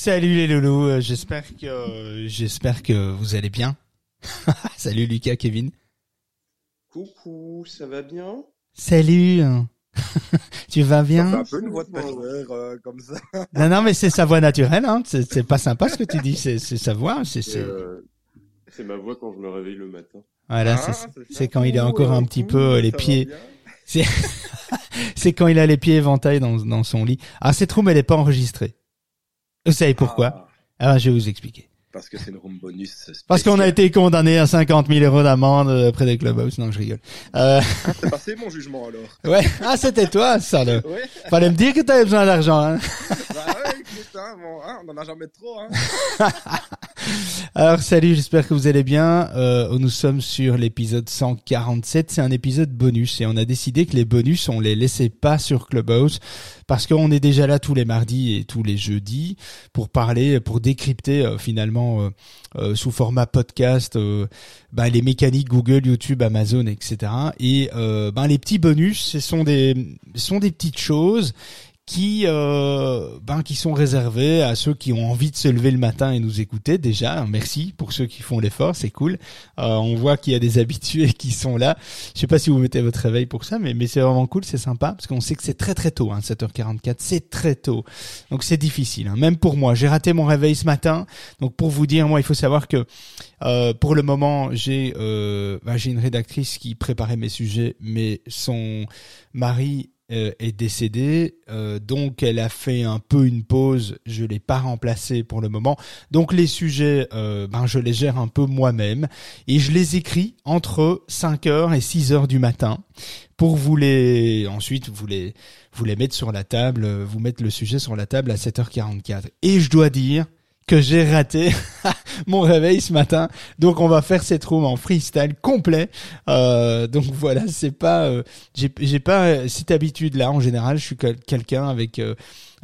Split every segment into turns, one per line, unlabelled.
Salut les loulous, euh, j'espère que euh, j'espère que vous allez bien. Salut Lucas, Kevin.
Coucou, ça va bien?
Salut. tu vas bien?
Un peu une voix de power euh, comme ça.
Non non mais c'est sa voix naturelle hein. C'est pas sympa ce que tu dis, c'est sa voix, c'est
euh, ma voix quand je me réveille le matin.
voilà,
Ah,
c'est quand il a encore un petit
Ouh,
peu euh, les pieds c'est quand il a les pieds éventaillés dans dans son lit. Ah cette room elle est pas enregistrée. Vous savez pourquoi
Ah,
Ah je vais vous expliquer.
Parce que c'est une room bonus.
Parce qu'on a été condamné à 50 000 euros d'amende euh, près des clubhouse. Non, je rigole. Euh,
Ah, c'est passé mon jugement alors.
ouais. Ah, c'était toi, ça, le.
Ouais.
Fallait me dire que t'avais besoin d'argent, hein.
Bah ouais, hein, hein, on en a jamais trop. Hein.
Alors, salut, j'espère que vous allez bien. Euh, nous sommes sur l'épisode 147. C'est un épisode bonus et on a décidé que les bonus, on les laissait pas sur Clubhouse parce qu'on est déjà là tous les mardis et tous les jeudis pour parler, pour décrypter euh, finalement euh, sous format podcast bah, les mécaniques Google, YouTube, Amazon, etc. Et ben les petits bonus, ce sont des, ce sont des petites choses qui euh, ben qui sont réservés à ceux qui ont envie de se lever le matin et nous écouter déjà. Merci pour ceux qui font l'effort c'est cool. Euh, on voit qu'il y a des habitués qui sont là. Je sais pas si vous mettez votre réveil pour ça mais mais c'est vraiment cool c'est sympa parce qu'on sait que c'est très très tôt hein, 7h44 c'est très tôt. Donc c'est difficile hein. même pour moi j'ai raté mon réveil ce matin. Donc pour vous dire moi il faut savoir que euh, pour le moment j'ai euh, ben, j'ai une rédactrice qui préparait mes sujets mais son mari est décédée, euh, donc elle a fait un peu une pause. Je l'ai pas remplacée pour le moment, donc les sujets, euh, ben je les gère un peu moi-même et je les écris entre 5h et 6h du matin pour vous les ensuite vous les vous les mettre sur la table, euh, vous mettre le sujet sur la table à 7h44. Et je dois dire que j'ai raté mon réveil ce matin. Donc on va faire cette room en freestyle complet. Euh, donc voilà, c'est pas euh, j'ai pas cette habitude là en général, je suis quel- quelqu'un avec euh,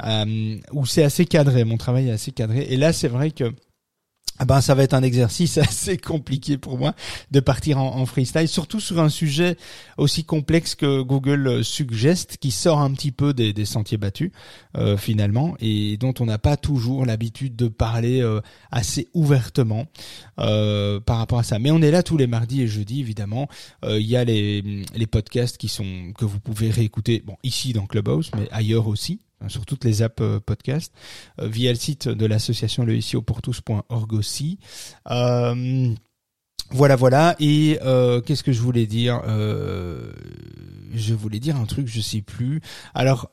euh, où c'est assez cadré, mon travail est assez cadré et là c'est vrai que ben ça va être un exercice assez compliqué pour moi de partir en, freestyle, surtout sur un sujet aussi complexe que Google euh, Suggest, qui sort un petit peu des, sentiers battus euh, finalement, et dont on n'a pas toujours l'habitude de parler euh, assez ouvertement euh, par rapport à ça. Mais on est là tous les mardis et jeudis évidemment. Il y a les, les podcasts qui sont que vous pouvez réécouter, bon ici dans Clubhouse, mais ailleurs aussi sur toutes les apps euh, podcast euh, via le site de l'association le aussi. Euh, voilà, voilà. Et qu'est-ce que je voulais dire? Je voulais dire un truc, je sais plus. Alors,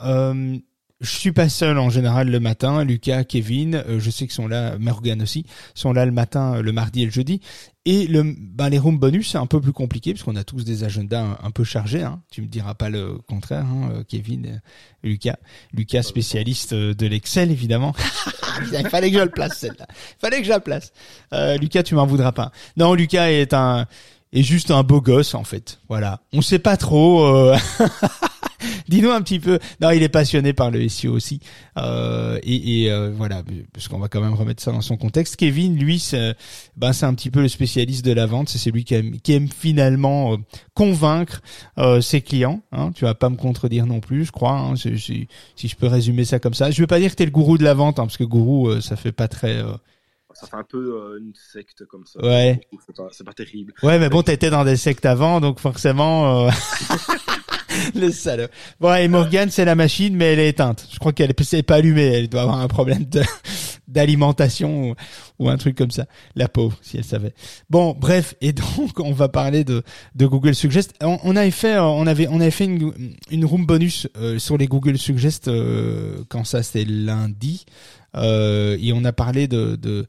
je suis pas seul en général le matin. Lucas, Kevin, euh, je sais qu'ils sont là, Morgan aussi, sont là le matin, euh, le mardi et le jeudi. Et le, ben les rooms bonus, c'est un peu plus compliqué parce qu'on a tous des agendas un, peu chargés. Hein. Tu me diras pas le contraire, hein, euh, Kevin, Lucas. Lucas, spécialiste de l'Excel, évidemment. Il fallait que je le place, celle-là. Il fallait que je la place. Euh, Lucas, tu m'en voudras pas. Non, Lucas est un est juste un beau gosse en fait. Voilà. On sait pas trop. euh, Dis-nous un petit peu. Non, il est passionné par le SEO aussi. Euh, et et, euh, voilà, parce qu'on va quand même remettre ça dans son contexte. Kevin, lui, c'est ben, un petit peu le spécialiste de la vente. C'est celui qui aime, qui aime finalement euh, convaincre euh, ses clients. Hein. Tu vas pas me contredire non plus, je crois. Hein. Si je peux résumer ça comme ça. Je veux pas dire que t'es le gourou de la vente, hein, parce que gourou, euh, ça fait pas très.
Ça fait un peu euh, une secte comme ça.
Ouais.
C'est pas, c'est pas terrible.
Ouais, mais bon, t'étais dans des sectes avant, donc forcément. Euh... le salaud. Bon, et Morgane, c'est la machine, mais elle est éteinte. Je crois qu'elle est c'est pas allumée. Elle doit avoir un problème de d'alimentation ou, ou un truc comme ça. La pauvre, si elle savait. Bon, bref, et donc on va parler de de Google Suggest. On, on avait fait, euh, on avait on avait fait une une room bonus euh, sur les Google Suggest euh, quand ça c'était lundi. Euh, et on a parlé de de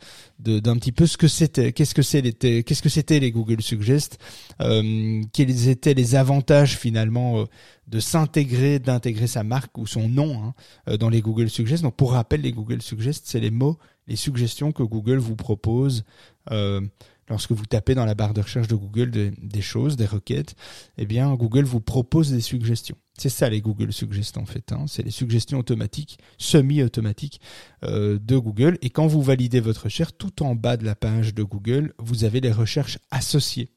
d'un petit peu ce que c'était, qu'est-ce que c'était, qu'est-ce que c'était les Google Suggest, euh, quels étaient les avantages finalement euh, de s'intégrer, d'intégrer sa marque ou son nom hein, euh, dans les Google Suggest. Donc pour rappel, les Google Suggest, c'est les mots, les suggestions que Google vous propose. Euh, lorsque vous tapez dans la barre de recherche de Google des choses, des requêtes, eh bien Google vous propose des suggestions. C'est ça les Google Suggestions en fait. Hein. C'est les suggestions automatiques, semi-automatiques euh, de Google. Et quand vous validez votre recherche, tout en bas de la page de Google, vous avez les recherches associées.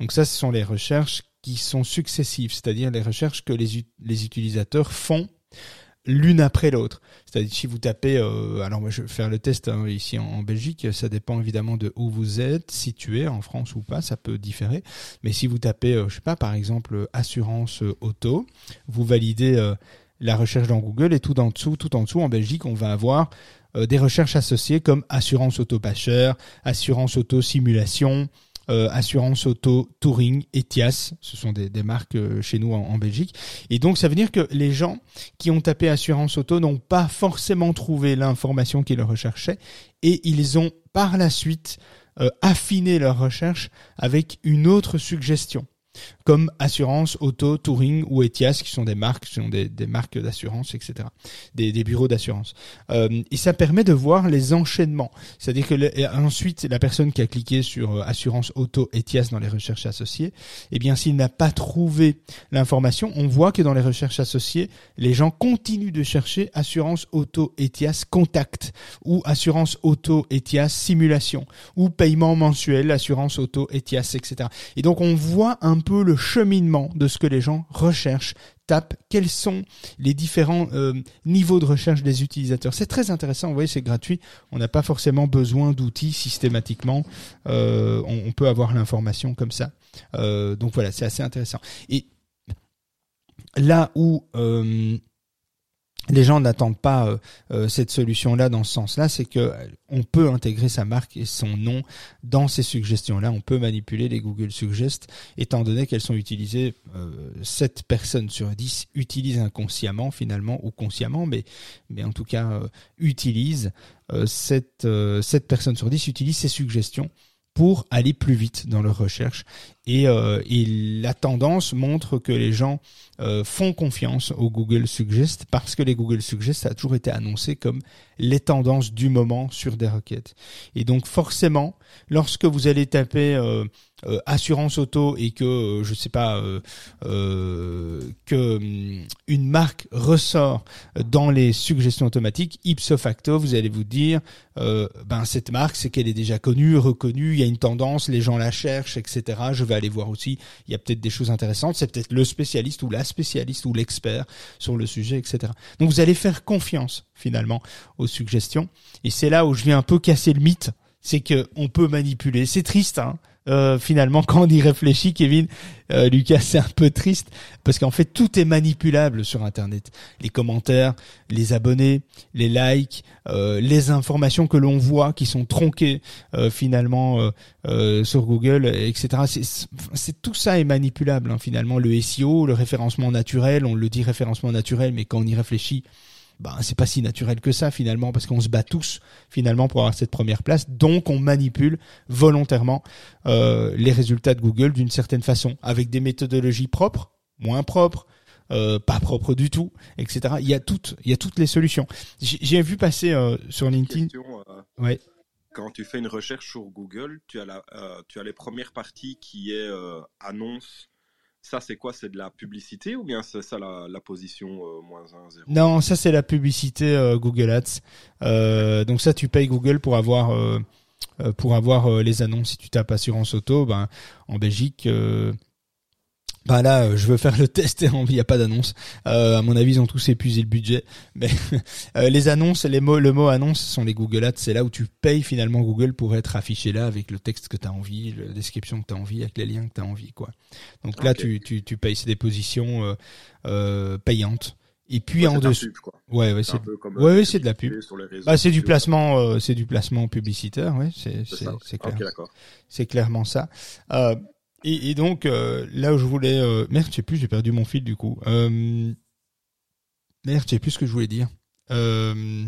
Donc ça, ce sont les recherches qui sont successives, c'est-à-dire les recherches que les, les utilisateurs font l'une après l'autre. C'est-à-dire si vous tapez, euh, alors moi je vais faire le test hein, ici en, Belgique, ça dépend évidemment de où vous êtes situé, en France ou pas, ça peut différer. Mais si vous tapez, euh, je sais pas, par exemple assurance auto, vous validez euh, la recherche dans Google et tout en dessous, tout en dessous en Belgique, on va avoir des recherches associées comme assurance auto pas assurance auto simulation, euh, Assurance Auto, Touring, Etias, ce sont des, marques euh, chez nous en, Belgique. Et donc ça veut dire que les gens qui ont tapé Assurance Auto n'ont pas forcément trouvé l'information qu'ils recherchaient et ils ont par la suite euh, affiné leur recherche avec une autre suggestion comme Assurance, Auto, Touring ou Etias, qui sont des marques, qui sont des, marques d'assurance, etc., des, bureaux d'assurance. Euh, et ça permet de voir les enchaînements. C'est-à-dire que ensuite, la personne qui a cliqué sur euh, Assurance, Auto, Etias dans les recherches associées, eh bien, s'il n'a pas trouvé l'information, on voit que dans les recherches associées, les gens continuent de chercher Assurance, Auto, Etias, Contact ou Assurance, Auto, Etias, Simulation ou Paiement mensuel, Assurance, Auto, Etias, etc. Et donc, on voit un peu le cheminement de ce que les gens recherchent, tapent, quels sont les différents euh, niveaux de recherche des utilisateurs? C'est très intéressant, vous voyez, c'est gratuit, on n'a pas forcément besoin d'outils systématiquement, euh, on, peut avoir l'information comme ça. Euh, donc voilà, c'est assez intéressant. Et là où les gens n'attendent pas euh, euh, cette solution-là dans ce sens-là, c'est que euh, on peut intégrer sa marque et son nom dans ces suggestions-là. On peut manipuler les Google Suggest, étant donné qu'elles sont utilisées, euh, 7 personnes sur 10 utilisent inconsciemment finalement, ou consciemment, mais, en tout cas utilisent, 7, 7 personnes sur 10 utilisent ces suggestions pour aller plus vite dans leur recherche. Et, euh, et la tendance montre que les gens euh, font confiance au Google Suggest parce que les Google Suggest ça a toujours été annoncé comme les tendances du moment sur des requêtes. Et donc forcément, lorsque vous allez taper euh, euh, assurance auto et que euh, je sais pas que hum, une marque ressort dans les suggestions automatiques, ipso facto, vous allez vous dire ben cette marque c'est qu'elle est déjà connue, reconnue, il y a une tendance, les gens la cherchent, etc. aller voir aussi, il y a peut-être des choses intéressantes, c'est peut-être le spécialiste ou la spécialiste ou l'expert sur le sujet, etc. Donc vous allez faire confiance finalement aux suggestions. Et c'est là où je viens un peu casser le mythe, c'est que on peut manipuler. C'est triste, hein. Euh, finalement, quand on y réfléchit, Kevin, euh, Lucas, c'est un peu triste parce qu'en fait, tout est manipulable sur Internet. Les commentaires, les abonnés, les likes, euh, les informations que l'on voit qui sont tronquées finalement sur Google, etc. C'est tout ça est manipulable hein, finalement. Le SEO, le référencement naturel, on le dit référencement naturel, mais quand on y réfléchit, ben c'est pas si naturel que ça finalement parce qu'on se bat tous finalement pour avoir cette première place. Donc on manipule volontairement euh, les résultats de Google d'une certaine façon avec des méthodologies propres moins propres euh, pas propres du tout etc il y a toutes il y a toutes les solutions. J'ai vu passer euh, sur LinkedIn ouais.
quand tu fais une recherche sur Google tu as la tu as les premières parties qui est annonce ça, c'est quoi? C'est de la publicité ou bien c'est ça la, position euh, moins 1, 0
Non, ça c'est la publicité euh, Google Ads. Euh, donc ça, tu payes Google pour avoir pour avoir les annonces. Si tu tapes assurance auto, ben en Belgique, bah là, euh, je veux faire le test et il n'y a pas d'annonce. Euh, à mon avis, ils ont tous épuisé le budget. Mais euh, les annonces, les mots, le mot annonce sont les Google Ads. C'est là où tu payes finalement Google pour être affiché là avec le texte que tu as envie, la description que tu as envie, avec les liens que tu as envie, quoi. Donc là, tu, tu, tu payes. C'est des positions euh, payantes. Et puis en dessous, ouais, ouais, c'est, ouais, c'est de la pub. Bah, c'est du placement, c'est du placement publicitaire, ouais, c'est, c'est, clair. c'est clairement ça. Euh, et, et donc euh, là où je voulais, euh, merde, je sais plus, j'ai perdu mon fil du coup. Euh, merde, je sais plus ce que je voulais dire. Euh,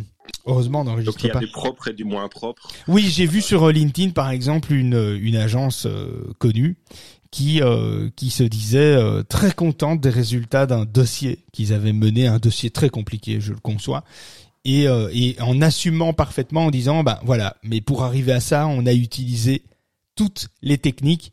heureusement, on n'enregistre
Donc il y a
pas.
des propres et du moins propres.
Oui, j'ai vu sur euh, LinkedIn par exemple une une agence euh, connue qui euh, qui se disait très contente des résultats d'un dossier qu'ils avaient mené, un dossier très compliqué, je le conçois. Et, et en assumant parfaitement en disant bah voilà mais pour arriver à ça on a utilisé toutes les techniques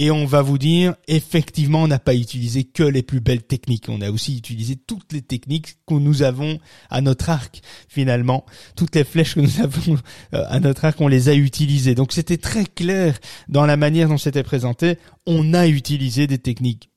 et on va vous dire, effectivement, on n'a pas utilisé que les plus belles techniques. On a aussi utilisé toutes les techniques que nous avons à notre arc, finalement. Toutes les flèches que nous avons euh, à notre arc, on les a utilisées. Donc c'était très clair dans la manière dont c'était présenté. On a utilisé des techniques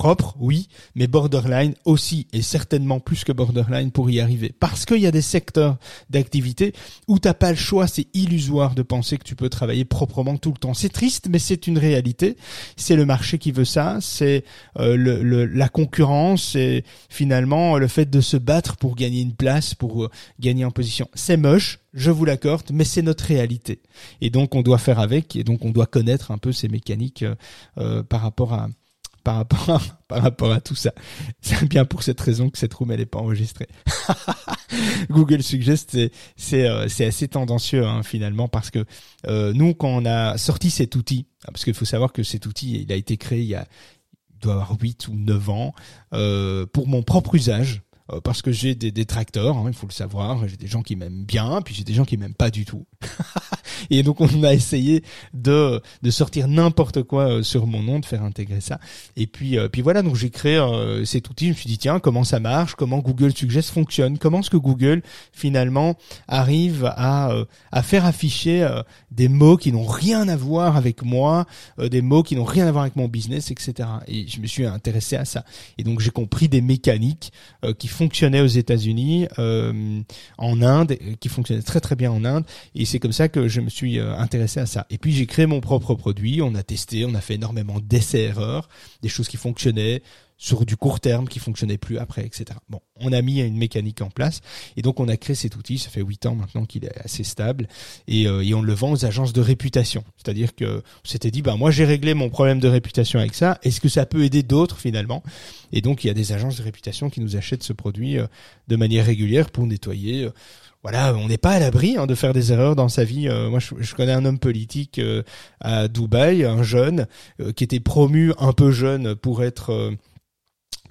propres, oui, mais borderline aussi, et certainement plus que borderline pour y arriver. Parce qu'il y a des secteurs d'activité où t'as pas le choix, c'est illusoire de penser que tu peux travailler proprement tout le temps. C'est triste, mais c'est une réalité. C'est le marché qui veut ça, c'est euh, le, le- la concurrence, c'est finalement le fait de se battre pour gagner une place, pour euh, gagner en position. C'est moche, je vous l'accorde, mais c'est notre réalité. Et donc on doit faire avec, et donc on doit connaître un peu ces mécaniques euh, euh, par rapport à par rapport à, par rapport à tout ça. C'est bien pour cette raison que cette room elle est pas enregistrée. Google Suggest c'est c'est euh, c'est assez tendancieux hein, finalement parce que euh, nous quand on a sorti cet outil parce qu'il faut savoir que cet outil il a été créé il y a doit avoir 8 ou 9 ans euh, pour mon propre usage euh, parce que j'ai des détracteurs, hein, il faut le savoir, j'ai des gens qui m'aiment bien, puis j'ai des gens qui m'aiment pas du tout. et donc on a essayé de de sortir n'importe quoi euh, sur mon nom, de faire intégrer ça. Et puis euh, puis voilà, donc j'ai créé euh, cet outil, je me suis dit tiens, comment ça marche, comment Google Suggest fonctionne, comment est-ce que Google finalement arrive à euh, à faire afficher euh, des mots qui n'ont rien à voir avec moi, des mots qui n'ont rien à voir avec mon business, etc. Et je me suis intéressé à ça. Et donc j'ai compris des mécaniques qui fonctionnaient aux États-Unis, euh, en Inde, qui fonctionnaient très très bien en Inde. Et c'est comme ça que je me suis euh, intéressé à ça. Et puis j'ai créé mon propre produit. On a testé, on a fait énormément d'essais-erreurs, des choses qui fonctionnaient sur du court terme qui fonctionnaient plus après, etc. Bon, on a mis une mécanique en place et donc on a créé cet outil. Ça fait huit ans maintenant qu'il est assez stable et, euh, et on le vend aux agences de réputation. C'est-à-dire que on s'était dit, bah moi j'ai réglé mon problème de réputation avec ça. Est-ce que ça peut aider d'autres finalement? Et donc il y a des agences de réputation qui nous achètent ce produit euh, de manière régulière pour nettoyer. euh, voilà, on n'est pas à l'abri hein, de faire des erreurs dans sa vie. Euh, moi, je, je connais un homme politique euh, à Dubaï, un jeune euh, qui était promu un peu jeune pour être euh,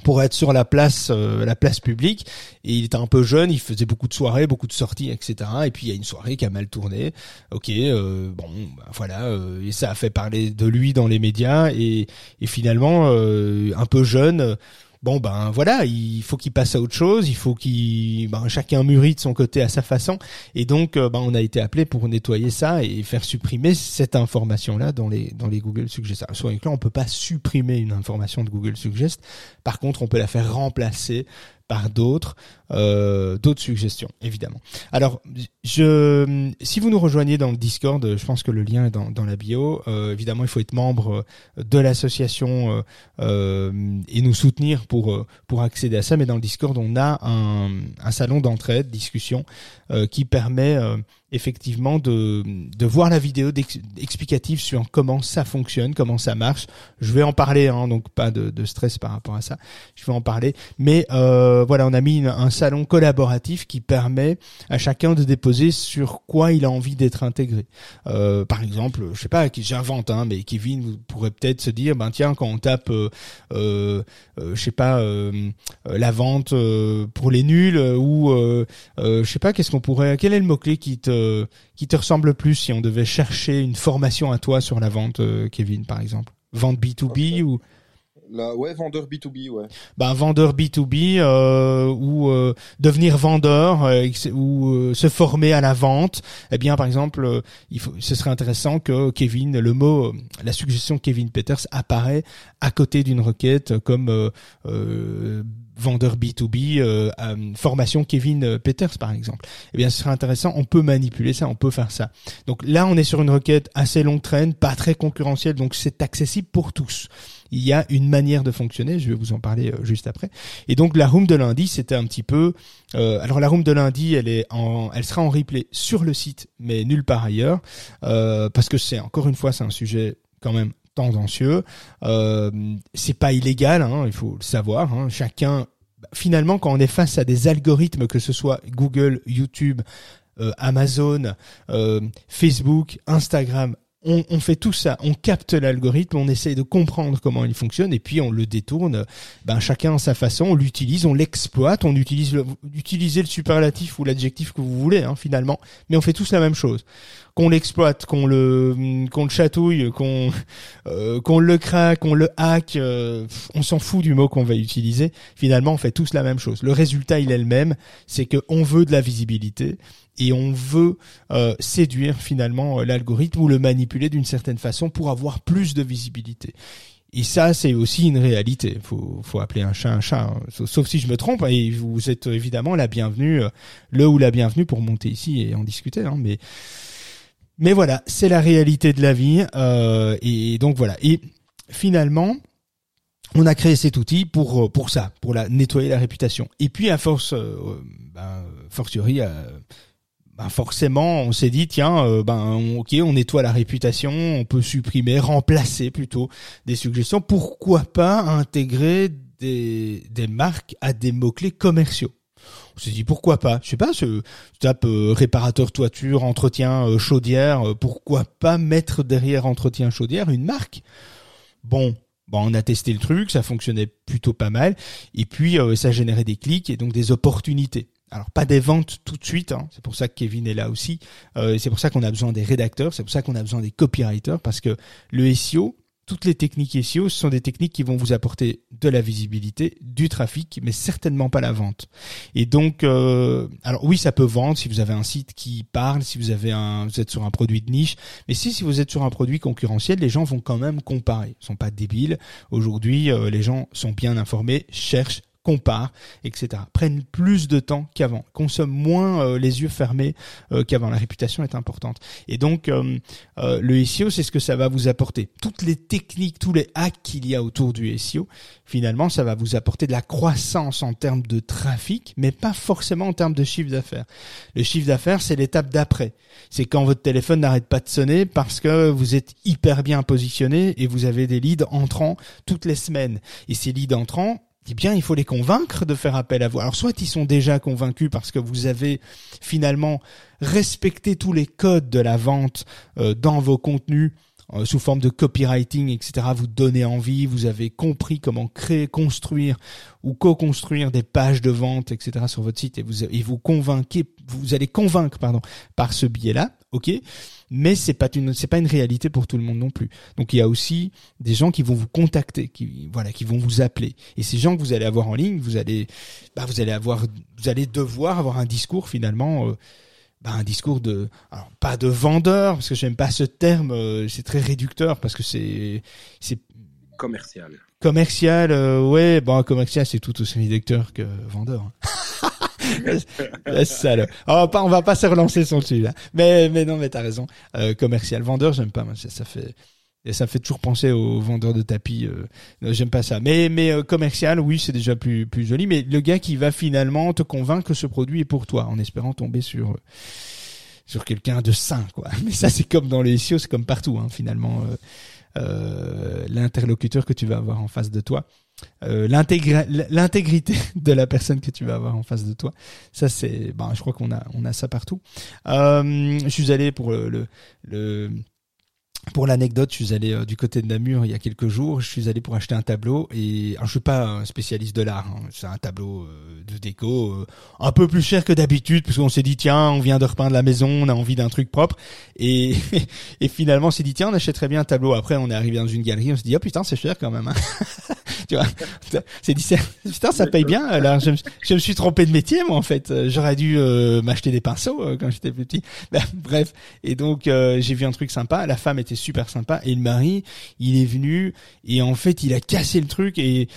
pour être sur la place euh, la place publique. Et il était un peu jeune il faisait beaucoup de soirées beaucoup de sorties etc et puis il y a une soirée qui a mal tourné. Ok euh, bon bah, voilà euh, et ça a fait parler de lui dans les médias. Et, et finalement un peu jeune bon ben voilà il faut qu'il passe à autre chose il faut qu'il ben, chacun mûrit de son côté à sa façon. Et donc euh, ben on a été appelé pour nettoyer ça et faire supprimer cette information là dans les dans les Google Suggest Alors, clairs on peut pas supprimer une information de Google Suggest par contre on peut la faire remplacer par d'autres euh, d'autres suggestions évidemment. Alors je si vous nous rejoignez dans le Discord je pense que le lien est dans, dans la bio. Euh, évidemment il faut être membre euh, de l'association euh, euh, et nous soutenir pour euh, pour accéder à ça. Mais dans le Discord on a un, un salon d'entraide discussion qui permet effectivement de, de voir la vidéo explicative sur comment ça fonctionne, comment ça marche. Je vais en parler, hein, donc pas de, de stress par rapport à ça. Je vais en parler. Mais euh, voilà, on a mis un salon collaboratif qui permet à chacun de déposer sur quoi il a envie d'être intégré. Euh, par exemple, je sais pas, j'invente, hein, mais Kevin vous pourrait peut-être se dire, ben tiens, quand on tape, euh, euh, euh, je sais pas, euh, la vente pour les nuls ou je sais pas, qu'est-ce qu'on pourrait, quel est le mot clé qui te qui te ressemble le plus si on devait chercher une formation à toi sur la vente, euh, Kevin, par exemple? Vente B2B ou
Ouais, vendeur B2B, ouais.
ben, vendeur B2B euh, ou euh, devenir vendeur euh, ou euh, se former à la vente, eh bien par exemple, euh, il faut, ce serait intéressant que Kevin, le mot, euh, la suggestion Kevin Peters apparaît à côté d'une requête comme vendeur B2B, euh, euh, formation Kevin Peters par exemple. Eh bien ce serait intéressant, on peut manipuler ça, on peut faire ça. Donc là on est sur une requête assez longue traîne, pas très concurrentielle, donc c'est accessible pour tous il y a une manière de fonctionner, je vais vous en parler euh, juste après. Et donc la room de lundi, c'était un petit peu euh, alors la room de lundi, elle est en elle sera en replay sur le site mais nulle part ailleurs euh, parce que c'est encore une fois c'est un sujet quand même tendancieux. Euh, c'est pas illégal, hein, il faut le savoir. Hein, chacun finalement, quand on est face à des algorithmes, que ce soit Google, YouTube, euh, Amazon, euh, Facebook, Instagram, on, fait tout ça, on capte l'algorithme, on essaye de comprendre comment il fonctionne et puis on le détourne, ben chacun à sa façon, on l'utilise, on l'exploite, on utilise le, utilisez le superlatif ou l'adjectif que vous voulez hein, finalement, mais on fait tous la même chose. Qu'on l'exploite, qu'on le qu'on le chatouille, qu'on euh, qu'on le craque, qu'on le hack, euh, on s'en fout du mot qu'on va utiliser. Finalement, on fait tous la même chose. Le résultat, il est le même, c'est que on veut de la visibilité et on veut euh, séduire finalement l'algorithme ou le manipuler d'une certaine façon pour avoir plus de visibilité. Et ça, c'est aussi une réalité. Faut, faut appeler un chat un chat. Hein. Sauf si je me trompe. Et vous êtes évidemment la bienvenue, le ou la bienvenue pour monter ici et en discuter. Hein. Mais, mais voilà, c'est la réalité de la vie. Euh, et donc voilà. Et finalement, on a créé cet outil pour pour ça, pour la nettoyer la réputation. Et puis à force, euh, ben, fortiori, ben forcément, on s'est dit tiens, euh, ben ok, on nettoie la réputation, on peut supprimer, remplacer plutôt des suggestions. Pourquoi pas intégrer des, des marques à des mots clés commerciaux? On s'est dit pourquoi pas? Je sais pas, je tape euh, réparateur toiture, entretien euh, chaudière, pourquoi pas mettre derrière entretien chaudière une marque? Bon, Bon, on a testé le truc, ça fonctionnait plutôt pas mal, et puis ça générait des clics et donc des opportunités alors pas des ventes tout de suite, hein. c'est pour ça que Kevin est là aussi, euh, c'est pour ça qu'on a besoin des rédacteurs, c'est pour ça qu'on a besoin des copywriters, parce que le SEO, toutes les techniques SEO, sont des techniques qui vont vous apporter de la visibilité, du trafic, mais certainement pas la vente. Et donc, euh, alors oui, ça peut vendre si vous avez un site qui parle, si vous avez un, êtes sur un produit de niche, mais si si vous êtes sur un produit concurrentiel, les gens vont quand même comparer. Ils sont pas débiles. Aujourd'hui, euh, les gens sont bien informés, cherchent comparent, etc. Prennent plus de temps qu'avant, consomment moins euh, les yeux fermés euh, qu'avant. La réputation est importante. Et donc, euh, le SEO, c'est ce que ça va vous apporter. Toutes les techniques, tous les hacks qu'il y a autour du SEO, finalement, ça va vous apporter de la croissance en termes de trafic, mais pas forcément en termes de chiffre d'affaires. Le chiffre d'affaires, c'est l'étape d'après. C'est quand votre téléphone n'arrête pas de sonner parce que vous êtes hyper bien positionné et vous avez des leads entrants toutes les semaines. Et ces leads entrants, eh bien, il faut les convaincre de faire appel à vous. Alors, soit ils sont déjà convaincus parce que vous avez finalement respecté tous les codes de la vente euh, dans vos contenus euh, sous forme de copywriting, etc. Vous donnez envie, vous avez compris comment créer, construire ou co-construire des pages de vente, etc. sur votre site et vous, et vous convainquez, vous allez convaincre, pardon, par ce biais-là, ok mais c'est pas une c'est pas une réalité pour tout le monde non plus. Donc il y a aussi des gens qui vont vous contacter, qui voilà, qui vont vous appeler. Et ces gens que vous allez avoir en ligne, vous allez bah vous allez avoir vous allez devoir avoir un discours finalement euh, bah, un discours de alors pas de vendeur parce que j'aime pas ce terme, euh, c'est très réducteur parce que c'est c'est
commercial.
Commercial, euh, ouais, bon commercial c'est tout aussi réducteur que vendeur. Hein. ça, on va pas, on va pas se relancer sur le sujet. Là. Mais, mais non, mais t'as raison. Euh, commercial, vendeur, j'aime pas. Ça, ça fait, ça fait toujours penser aux vendeurs de tapis. Euh, j'aime pas ça. Mais, mais euh, commercial, oui, c'est déjà plus, plus joli. Mais le gars qui va finalement te convaincre que ce produit est pour toi, en espérant tomber sur sur quelqu'un de sain, quoi. Mais ça, c'est comme dans les SEO, c'est comme partout, hein, finalement. L'interlocuteur que tu vas avoir en face de toi euh, l'intégrité de la personne que tu vas avoir en face de toi. Ça c'est, ben, je crois qu'on a on a ça partout. Euh, je suis allé pour le, le pour l'anecdote, je suis allé euh, du côté de Namur il y a quelques jours. Je suis allé pour acheter un tableau et alors, je suis pas un spécialiste de l'art. Hein. C'est un tableau euh, de déco euh, un peu plus cher que d'habitude parce qu'on s'est dit tiens, on vient de repeindre la maison, on a envie d'un truc propre et et finalement on s'est dit tiens, on achèterait bien un tableau. Après, on est arrivé dans une galerie, on s'est dit oh putain, c'est cher quand même. Hein. tu vois, c'est dit putain, ça paye bien. Alors je me, suis trompé de métier moi en fait. J'aurais dû m'acheter des pinceaux quand j'étais petit. Ben, bref, et donc j'ai vu un truc sympa. La femme était super sympa. Et le mari, il est venu et en fait, il a cassé le truc et,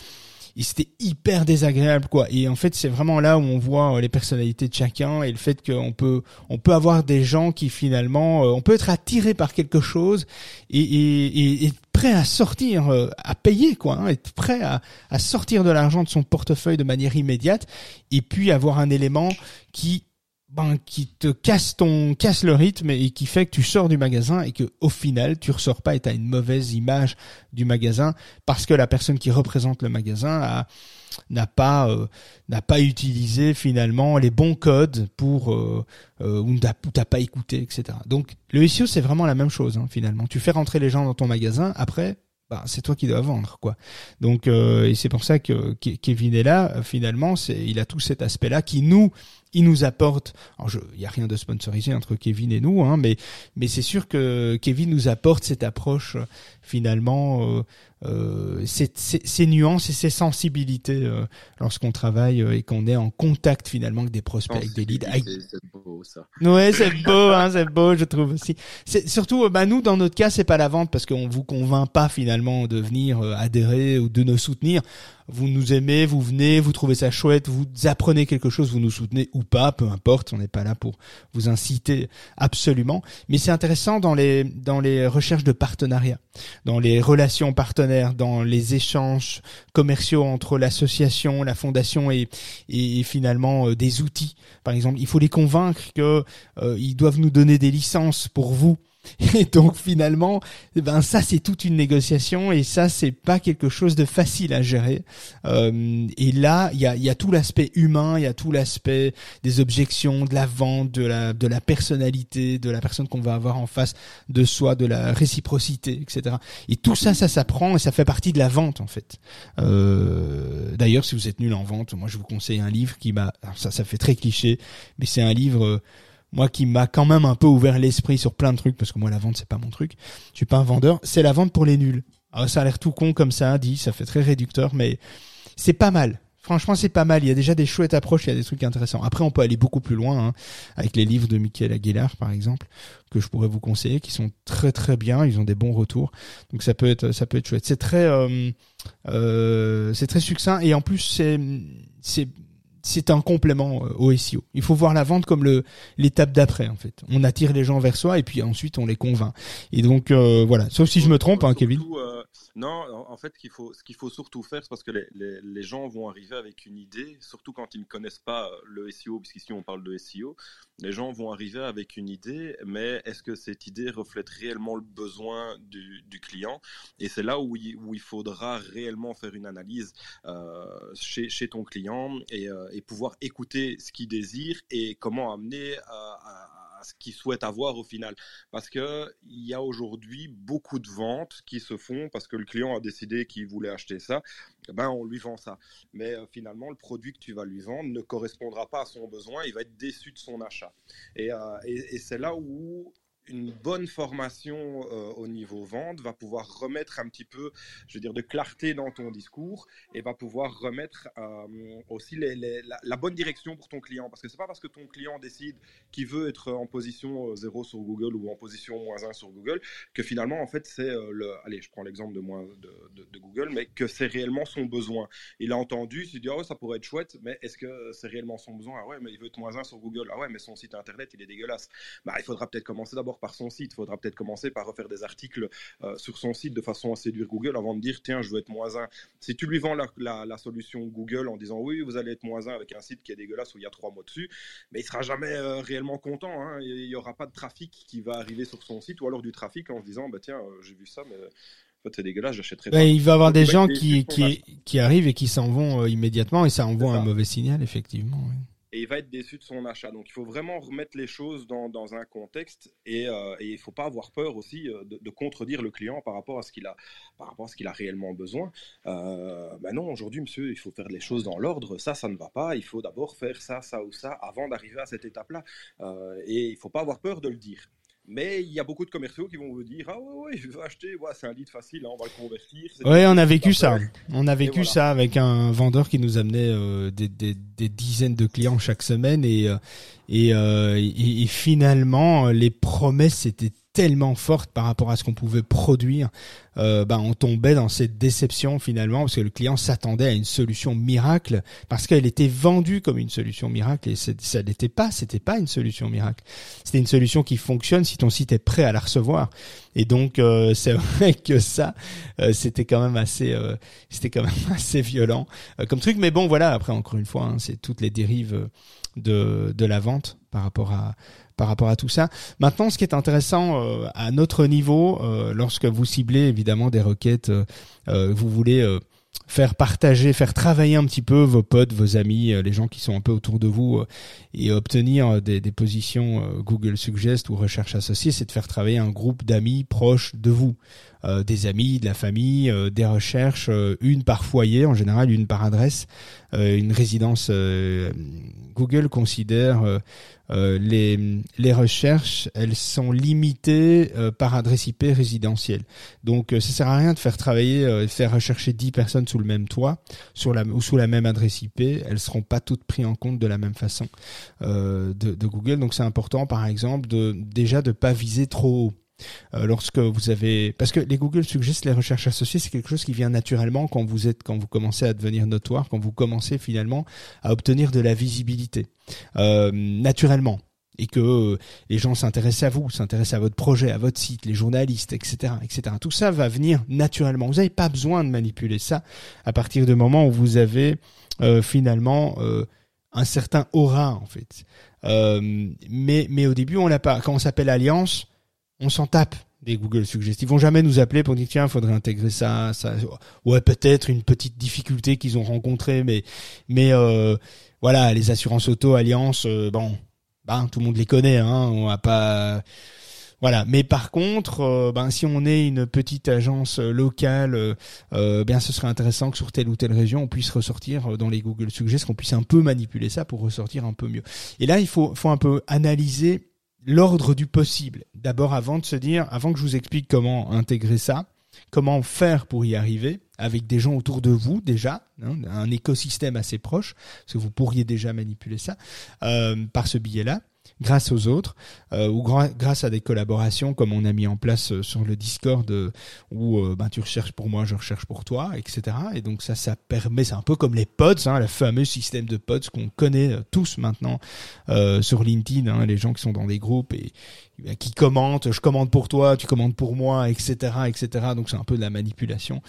c'était hyper désagréable quoi. Et en fait, c'est vraiment là où on voit euh, les personnalités de chacun et le fait qu'on peut on peut avoir des gens qui finalement euh, on peut être attiré par quelque chose et, prêt à sortir, euh, à payer quoi, hein, être prêt à, à sortir de l'argent de son portefeuille de manière immédiate et puis avoir un élément qui ben, qui te casse ton casse le rythme et qui fait que tu sors du magasin et que au final tu ressors pas et tu as une mauvaise image du magasin parce que la personne qui représente le magasin a n'a pas euh, n'a pas utilisé finalement les bons codes pour euh, euh, ou t'as pas écouté etc donc le SEO c'est vraiment la même chose hein, finalement tu fais rentrer les gens dans ton magasin après bah, c'est toi qui dois vendre quoi. Donc euh, et c'est pour ça que Kevin est là finalement, c'est il a tout cet aspect là qui nous il nous apporte. Alors il y a rien de sponsorisé entre Kevin et nous hein, mais mais c'est sûr que Kevin nous apporte cette approche finalement euh, euh, ces, nuances et ces sensibilités euh, lorsqu'on travaille euh, et qu'on est en contact finalement avec des prospects, avec des leads.
C'est beau ça.
Ouais, c'est beau, hein, c'est beau, je trouve aussi. C'est surtout, bah nous dans notre cas, c'est pas la vente parce qu'on vous convainc pas finalement de venir adhérer ou de nous soutenir vous nous aimez, vous venez, vous trouvez ça chouette, vous apprenez quelque chose, vous nous soutenez ou pas, peu importe, on n'est pas là pour vous inciter absolument. Mais c'est intéressant dans les dans les recherches de partenariat, dans les relations partenaires, dans les échanges commerciaux entre l'association, la fondation et et, finalement euh, des outils. Par exemple, il faut les convaincre que euh, doivent nous donner des licences pour vous et donc finalement, eh ben ça c'est toute une négociation et ça c'est pas quelque chose de facile à gérer. Euh, et là, il y a, y a tout l'aspect humain, il y a tout l'aspect des objections, de la vente, de la de la personnalité, de la personne qu'on va avoir en face de soi, de la réciprocité, etc. Et tout ça, ça s'apprend et ça fait partie de la vente en fait. Euh, D'ailleurs, si vous êtes nul en vente, moi je vous conseille un livre qui m'a, ça ça fait très cliché, mais c'est un livre moi qui m'a quand même un peu ouvert l'esprit sur plein de trucs parce que moi la vente c'est pas mon truc. Je suis pas un vendeur, c'est la vente pour les nuls. Alors, ça a l'air tout con comme ça dit, ça fait très réducteur mais c'est pas mal. Franchement, c'est pas mal. Il y a déjà des chouettes approches, il y a des trucs intéressants. Après, on peut aller beaucoup plus loin, hein, avec les livres de Michael Aguilar, par exemple, que je pourrais vous conseiller, qui sont très très bien. Ils ont des bons retours, donc ça peut être ça peut être chouette. C'est très euh, euh, c'est très succinct et en plus c'est c'est c'est un complément euh, au SEO. Il faut voir la vente comme le l'étape d'après en fait. On attire les gens vers soi et puis ensuite on les convainc. Et donc euh, voilà. Sauf si je me trompe, hein, Kevin.
Euh, non, en fait, faut, ce qu'il faut surtout faire, c'est parce que les, gens vont arriver avec une idée, surtout quand ils ne connaissent pas le SEO, puisqu'ici on parle de SEO. Les gens vont arriver avec une idée, mais est-ce que cette idée reflète réellement le besoin du, client? Et c'est là où il, faudra réellement faire une analyse euh, chez, ton client et, euh, et, pouvoir écouter ce qu'il désire et comment amener à ce qu'ils souhaitent avoir au final. Parce qu'il y a aujourd'hui beaucoup de ventes qui se font parce que le client a décidé qu'il voulait acheter ça, eh ben on lui vend ça. Mais euh, finalement, le produit que tu vas lui vendre ne correspondra pas à son besoin, il va être déçu de son achat. Et, euh, et, et c'est là où une bonne formation euh, au niveau vente va pouvoir remettre un petit peu, je veux dire, de clarté dans ton discours et va pouvoir remettre euh, aussi la, bonne direction pour ton client. Parce que c'est pas parce que ton client décide qu'il veut être en position 0 euh, sur Google ou en position moins 1 sur Google que finalement, en fait, c'est le. Allez, je prends l'exemple de, moins, de, Google, mais que c'est réellement son besoin. Il a entendu, il s'est dit, oh, ça pourrait être chouette, mais est-ce que c'est réellement son besoin? Ah ouais, mais il veut être moins 1 sur Google. Ah ouais, mais son site internet, il est dégueulasse. Bah, il faudra peut-être commencer d'abord par son site. Il faudra peut-être commencer par refaire des articles euh, sur son site de façon à séduire Google avant de dire tiens, je veux être moins un. Si tu lui vends la, la, la, solution Google en disant oui, vous allez être moins un avec un site qui est dégueulasse où il y a trois mots dessus, mais il sera jamais euh, réellement content. Hein. Il n'y aura pas de trafic qui va arriver sur son site ou alors du trafic en se disant bah tiens, euh, j'ai vu ça, mais c'est dégueulasse, j'achèterai
bah, pas. Il va y avoir des gens qui, qui, qui, arrivent et qui s'en vont euh, immédiatement et ça envoie un mauvais signal, effectivement. Oui
et il va être déçu de son achat. Donc il faut vraiment remettre les choses dans, dans un contexte et, euh, il ne faut pas avoir peur aussi euh, de, contredire le client par rapport à ce qu'il a, a réellement besoin. Euh, ben non, aujourd'hui, monsieur, il faut faire les choses dans l'ordre. Ça, ça ne va pas. Il faut d'abord faire ça, ça ou ça avant d'arriver à cette étape-là. Euh, et il ne faut pas avoir peur de le dire. Mais il y a beaucoup de commerciaux qui vont vous dire ah ouais, ouais je vais acheter, ouais, c'est un lead facile, hein, on va le convertir.
Ouais, on a vécu ça. On a vécu voilà. ça avec un vendeur qui nous amenait euh, des, des, des, dizaines de clients chaque semaine et euh, et, euh, et, et, finalement les promesses étaient tellement fortes par rapport à ce qu'on pouvait produire euh, ben on tombait dans cette déception finalement parce que le client s'attendait à une solution miracle parce qu'elle était vendue comme une solution miracle et ça n'était pas, c'était pas une solution miracle. C'était une solution qui fonctionne si ton site est prêt à la recevoir. Et donc euh, c'est vrai que ça, euh, c'était quand même assez, c'était quand même assez violent comme truc. Mais bon voilà, après encore une fois, hein, c'est toutes les dérives de de la vente par rapport à par rapport à tout ça. Maintenant, ce qui est intéressant euh, à notre niveau, euh, lorsque vous ciblez évidemment des requêtes, euh, vous voulez faire partager, faire travailler un petit peu vos potes, vos amis, les gens qui sont un peu autour de vous et obtenir des, des positions Google Suggest ou recherche associée, c'est de faire travailler un groupe d'amis proches de vous. des amis, de la famille, des recherches, une par foyer, en général une par adresse, une résidence. Google considère euh, les, les recherches, elles sont limitées euh, par adresse IP résidentielle. Donc, euh, ça sert à rien de faire travailler, faire rechercher 10 personnes sous le même toit, sur la, ou sous la même adresse IP. Elles seront pas toutes prises en compte de la même façon de, de Google. Donc, c'est important, par exemple, de déjà de pas viser trop haut. Euh, lorsque vous avez parce que les Google Suggest les recherches associées c'est quelque chose qui vient naturellement quand vous êtes quand vous commencez à devenir notoire quand vous commencez finalement à obtenir de la visibilité euh, naturellement et que euh, les gens s'intéressent à vous, s'intéressent à votre projet, à votre site, les journalistes, etc., etc. Tout ça va venir naturellement. Vous n'avez pas besoin de manipuler ça à partir du moment où vous avez finalement un certain aura en fait. mais mais au début on l'a pas. Quand on s'appelle Alliance, on s'en tape des Google Suggestions. Ils vont jamais nous appeler pour dire tiens, faudrait intégrer ça, ça. Ouais, peut-être une petite difficulté qu'ils ont rencontrée, mais mais euh, voilà, les assurances auto, Alliance, euh, bon, ben tout le monde les connaît, hein. On va pas. Voilà, mais par contre, euh, ben si on est une petite agence locale, bien ce serait intéressant que sur telle ou telle région on puisse ressortir dans les Google Suggestions, qu'on puisse un peu manipuler ça pour ressortir un peu mieux. Et là, il faut faut un peu analyser l'ordre du possible. D'abord, avant de se dire, avant que je vous explique comment intégrer ça, comment faire pour y arriver, avec des gens autour de vous déjà, hein, un écosystème assez proche, parce que vous pourriez déjà manipuler ça euh, par ce biais-là grâce aux autres euh, ou grâce à des collaborations comme on a mis en place euh, sur le Discord euh, où ben tu recherches pour moi, je recherche pour toi, etc. Et donc ça, ça permet, c'est un peu comme les pods, hein, le fameux système de pods qu'on connaît tous maintenant sur LinkedIn, hein, les gens qui sont dans des groupes et qui commentent, je commande pour toi, tu commandes pour moi, etc., etc. Donc c'est un peu de la manipulation.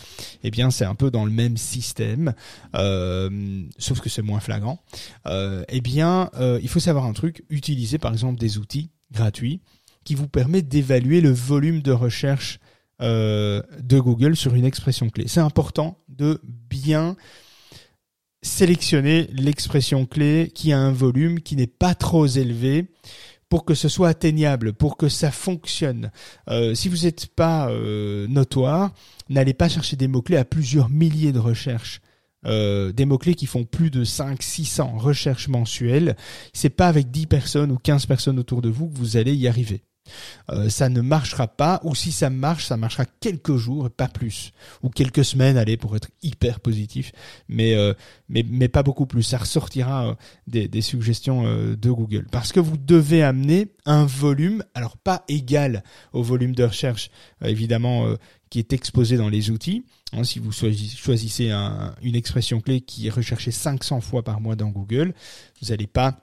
Eh bien, c'est un peu dans le même système, sauf que c'est moins flagrant. eh bien, il faut savoir un truc, par exemple des outils gratuits qui vous permettent d'évaluer le volume de recherche euh, de Google sur une expression clé. C'est important de bien sélectionner l'expression clé qui a un volume qui n'est pas trop élevé pour que ce soit atteignable, pour que ça fonctionne. Euh, si vous n'êtes pas euh, notoire, n'allez pas chercher des mots-clés à plusieurs milliers de recherches. Euh, des mots-clés qui font plus de 5 600 recherches mensuelles, c'est pas avec 10 personnes ou 15 personnes autour de vous que vous allez y arriver. Euh, ça ne marchera pas, ou si ça marche, ça marchera quelques jours, pas plus, ou quelques semaines, allez, pour être hyper positif, mais euh, mais, mais pas beaucoup plus. Ça ressortira des, des, suggestions de Google, parce que vous devez amener un volume, alors pas égal au volume de recherche, évidemment, qui est exposé dans les outils. Hein, si vous choisissez une expression clé qui est recherchée 500 fois par mois dans Google, vous n'allez pas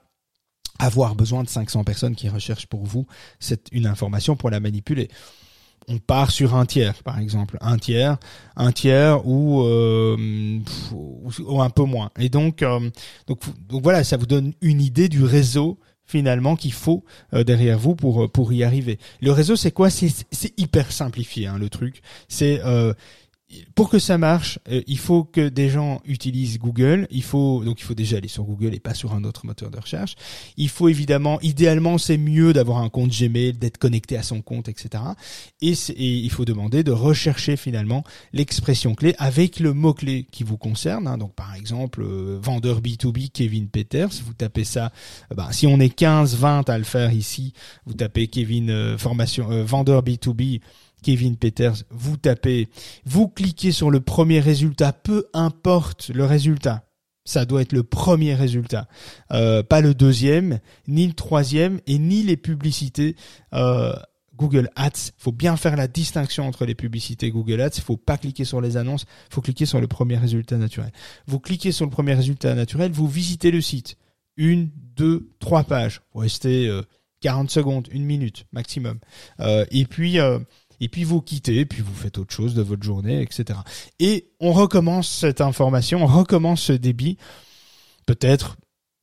avoir besoin de 500 personnes qui recherchent pour vous cette, une information pour la manipuler. On part sur un tiers, par exemple, un tiers, un tiers ou, euh, ou, un peu moins. Et donc, euh, donc, donc voilà, ça vous donne une idée du réseau finalement qu'il faut euh, derrière vous pour euh, pour y arriver. Le réseau c'est quoi? C'est c'est hyper simplifié hein, le truc. C'est euh, pour que ça marche, euh, il faut que des gens utilisent Google. Il faut donc il faut déjà aller sur Google et pas sur un autre moteur de recherche. Il faut évidemment, idéalement, c'est mieux d'avoir un compte Gmail, d'être connecté à son compte, etc. Et, il faut demander de rechercher finalement l'expression clé avec le mot clé qui vous concerne. Hein. Donc par exemple, euh, vendeur B2B Kevin Peters. Vous tapez ça. Euh, bah, si on est 15, 20 à le faire ici, vous tapez Kevin formation vendeur B2B Kevin Peters, vous tapez, vous cliquez sur le premier résultat, peu importe le résultat. Ça doit être le premier résultat, euh, pas le deuxième, ni le troisième, et ni les publicités. Euh, Google Ads. Faut bien faire la distinction entre les publicités Google Ads. Faut pas cliquer sur les annonces. Faut cliquer sur le premier résultat naturel. Vous cliquez sur le premier résultat naturel, vous visitez le site. Une, deux, trois pages. Vous restez euh, 40 secondes, une minute maximum. Euh, et puis et puis vous quittez, puis vous faites autre chose de votre journée, etc. Et on recommence cette information, on recommence ce débit, peut-être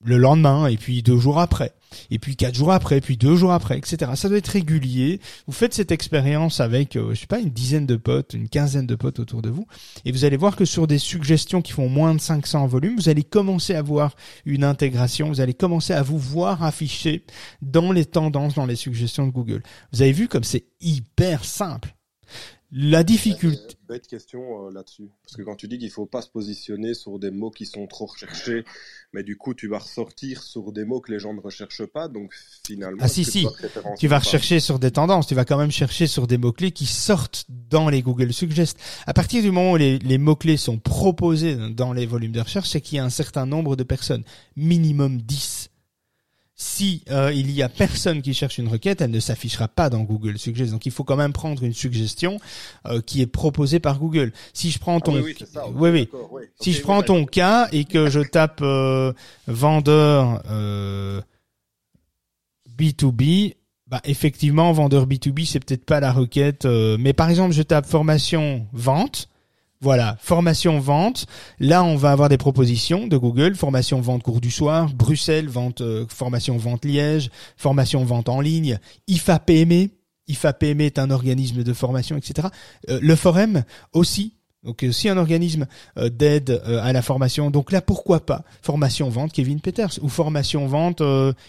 le lendemain, et puis deux jours après, et puis quatre jours après, puis deux jours après, etc. Ça doit être régulier. Vous faites cette expérience avec, euh, je sais pas, une dizaine de potes, une quinzaine de potes autour de vous, et vous allez voir que sur des suggestions qui font moins de 500 en volume, vous allez commencer à voir une intégration, vous allez commencer à vous voir afficher dans les tendances, dans les suggestions de Google. Vous avez vu comme c'est hyper simple. La difficulté.
Bête question euh, là-dessus. Parce que quand tu dis qu'il faut pas se positionner sur des mots qui sont trop recherchés, mais du coup, tu vas ressortir sur des mots que les gens ne recherchent pas, donc finalement.
Ah si, si. Tu vas rechercher sur des tendances, tu vas quand même chercher sur des mots-clés qui sortent dans les Google Suggest. À partir du moment où les, les mots-clés sont proposés dans les volumes de recherche, c'est qu'il y a un certain nombre de personnes, minimum 10. Si euh, il y a personne qui cherche une requête, elle ne s'affichera pas dans Google Suggest. Donc il faut quand même prendre une suggestion euh, qui est proposée par Google. Si je prends
Ah
ton
oui, oui, ça.
Si je prends ton cas et que je tape euh, vendeur euh, B2B, bah effectivement vendeur B2B c'est peut-être pas la requête, euh, mais par exemple je tape formation vente. Voilà, formation vente. Là, on va avoir des propositions de Google, formation vente cours du soir, Bruxelles, vente euh, formation vente Liège, formation vente en ligne, IFA PME. IFA PME est un organisme de formation, etc. Euh, le forum aussi. Donc euh, si un organisme d'aide à la formation, donc là pourquoi pas formation vente Kevin Peters ou formation vente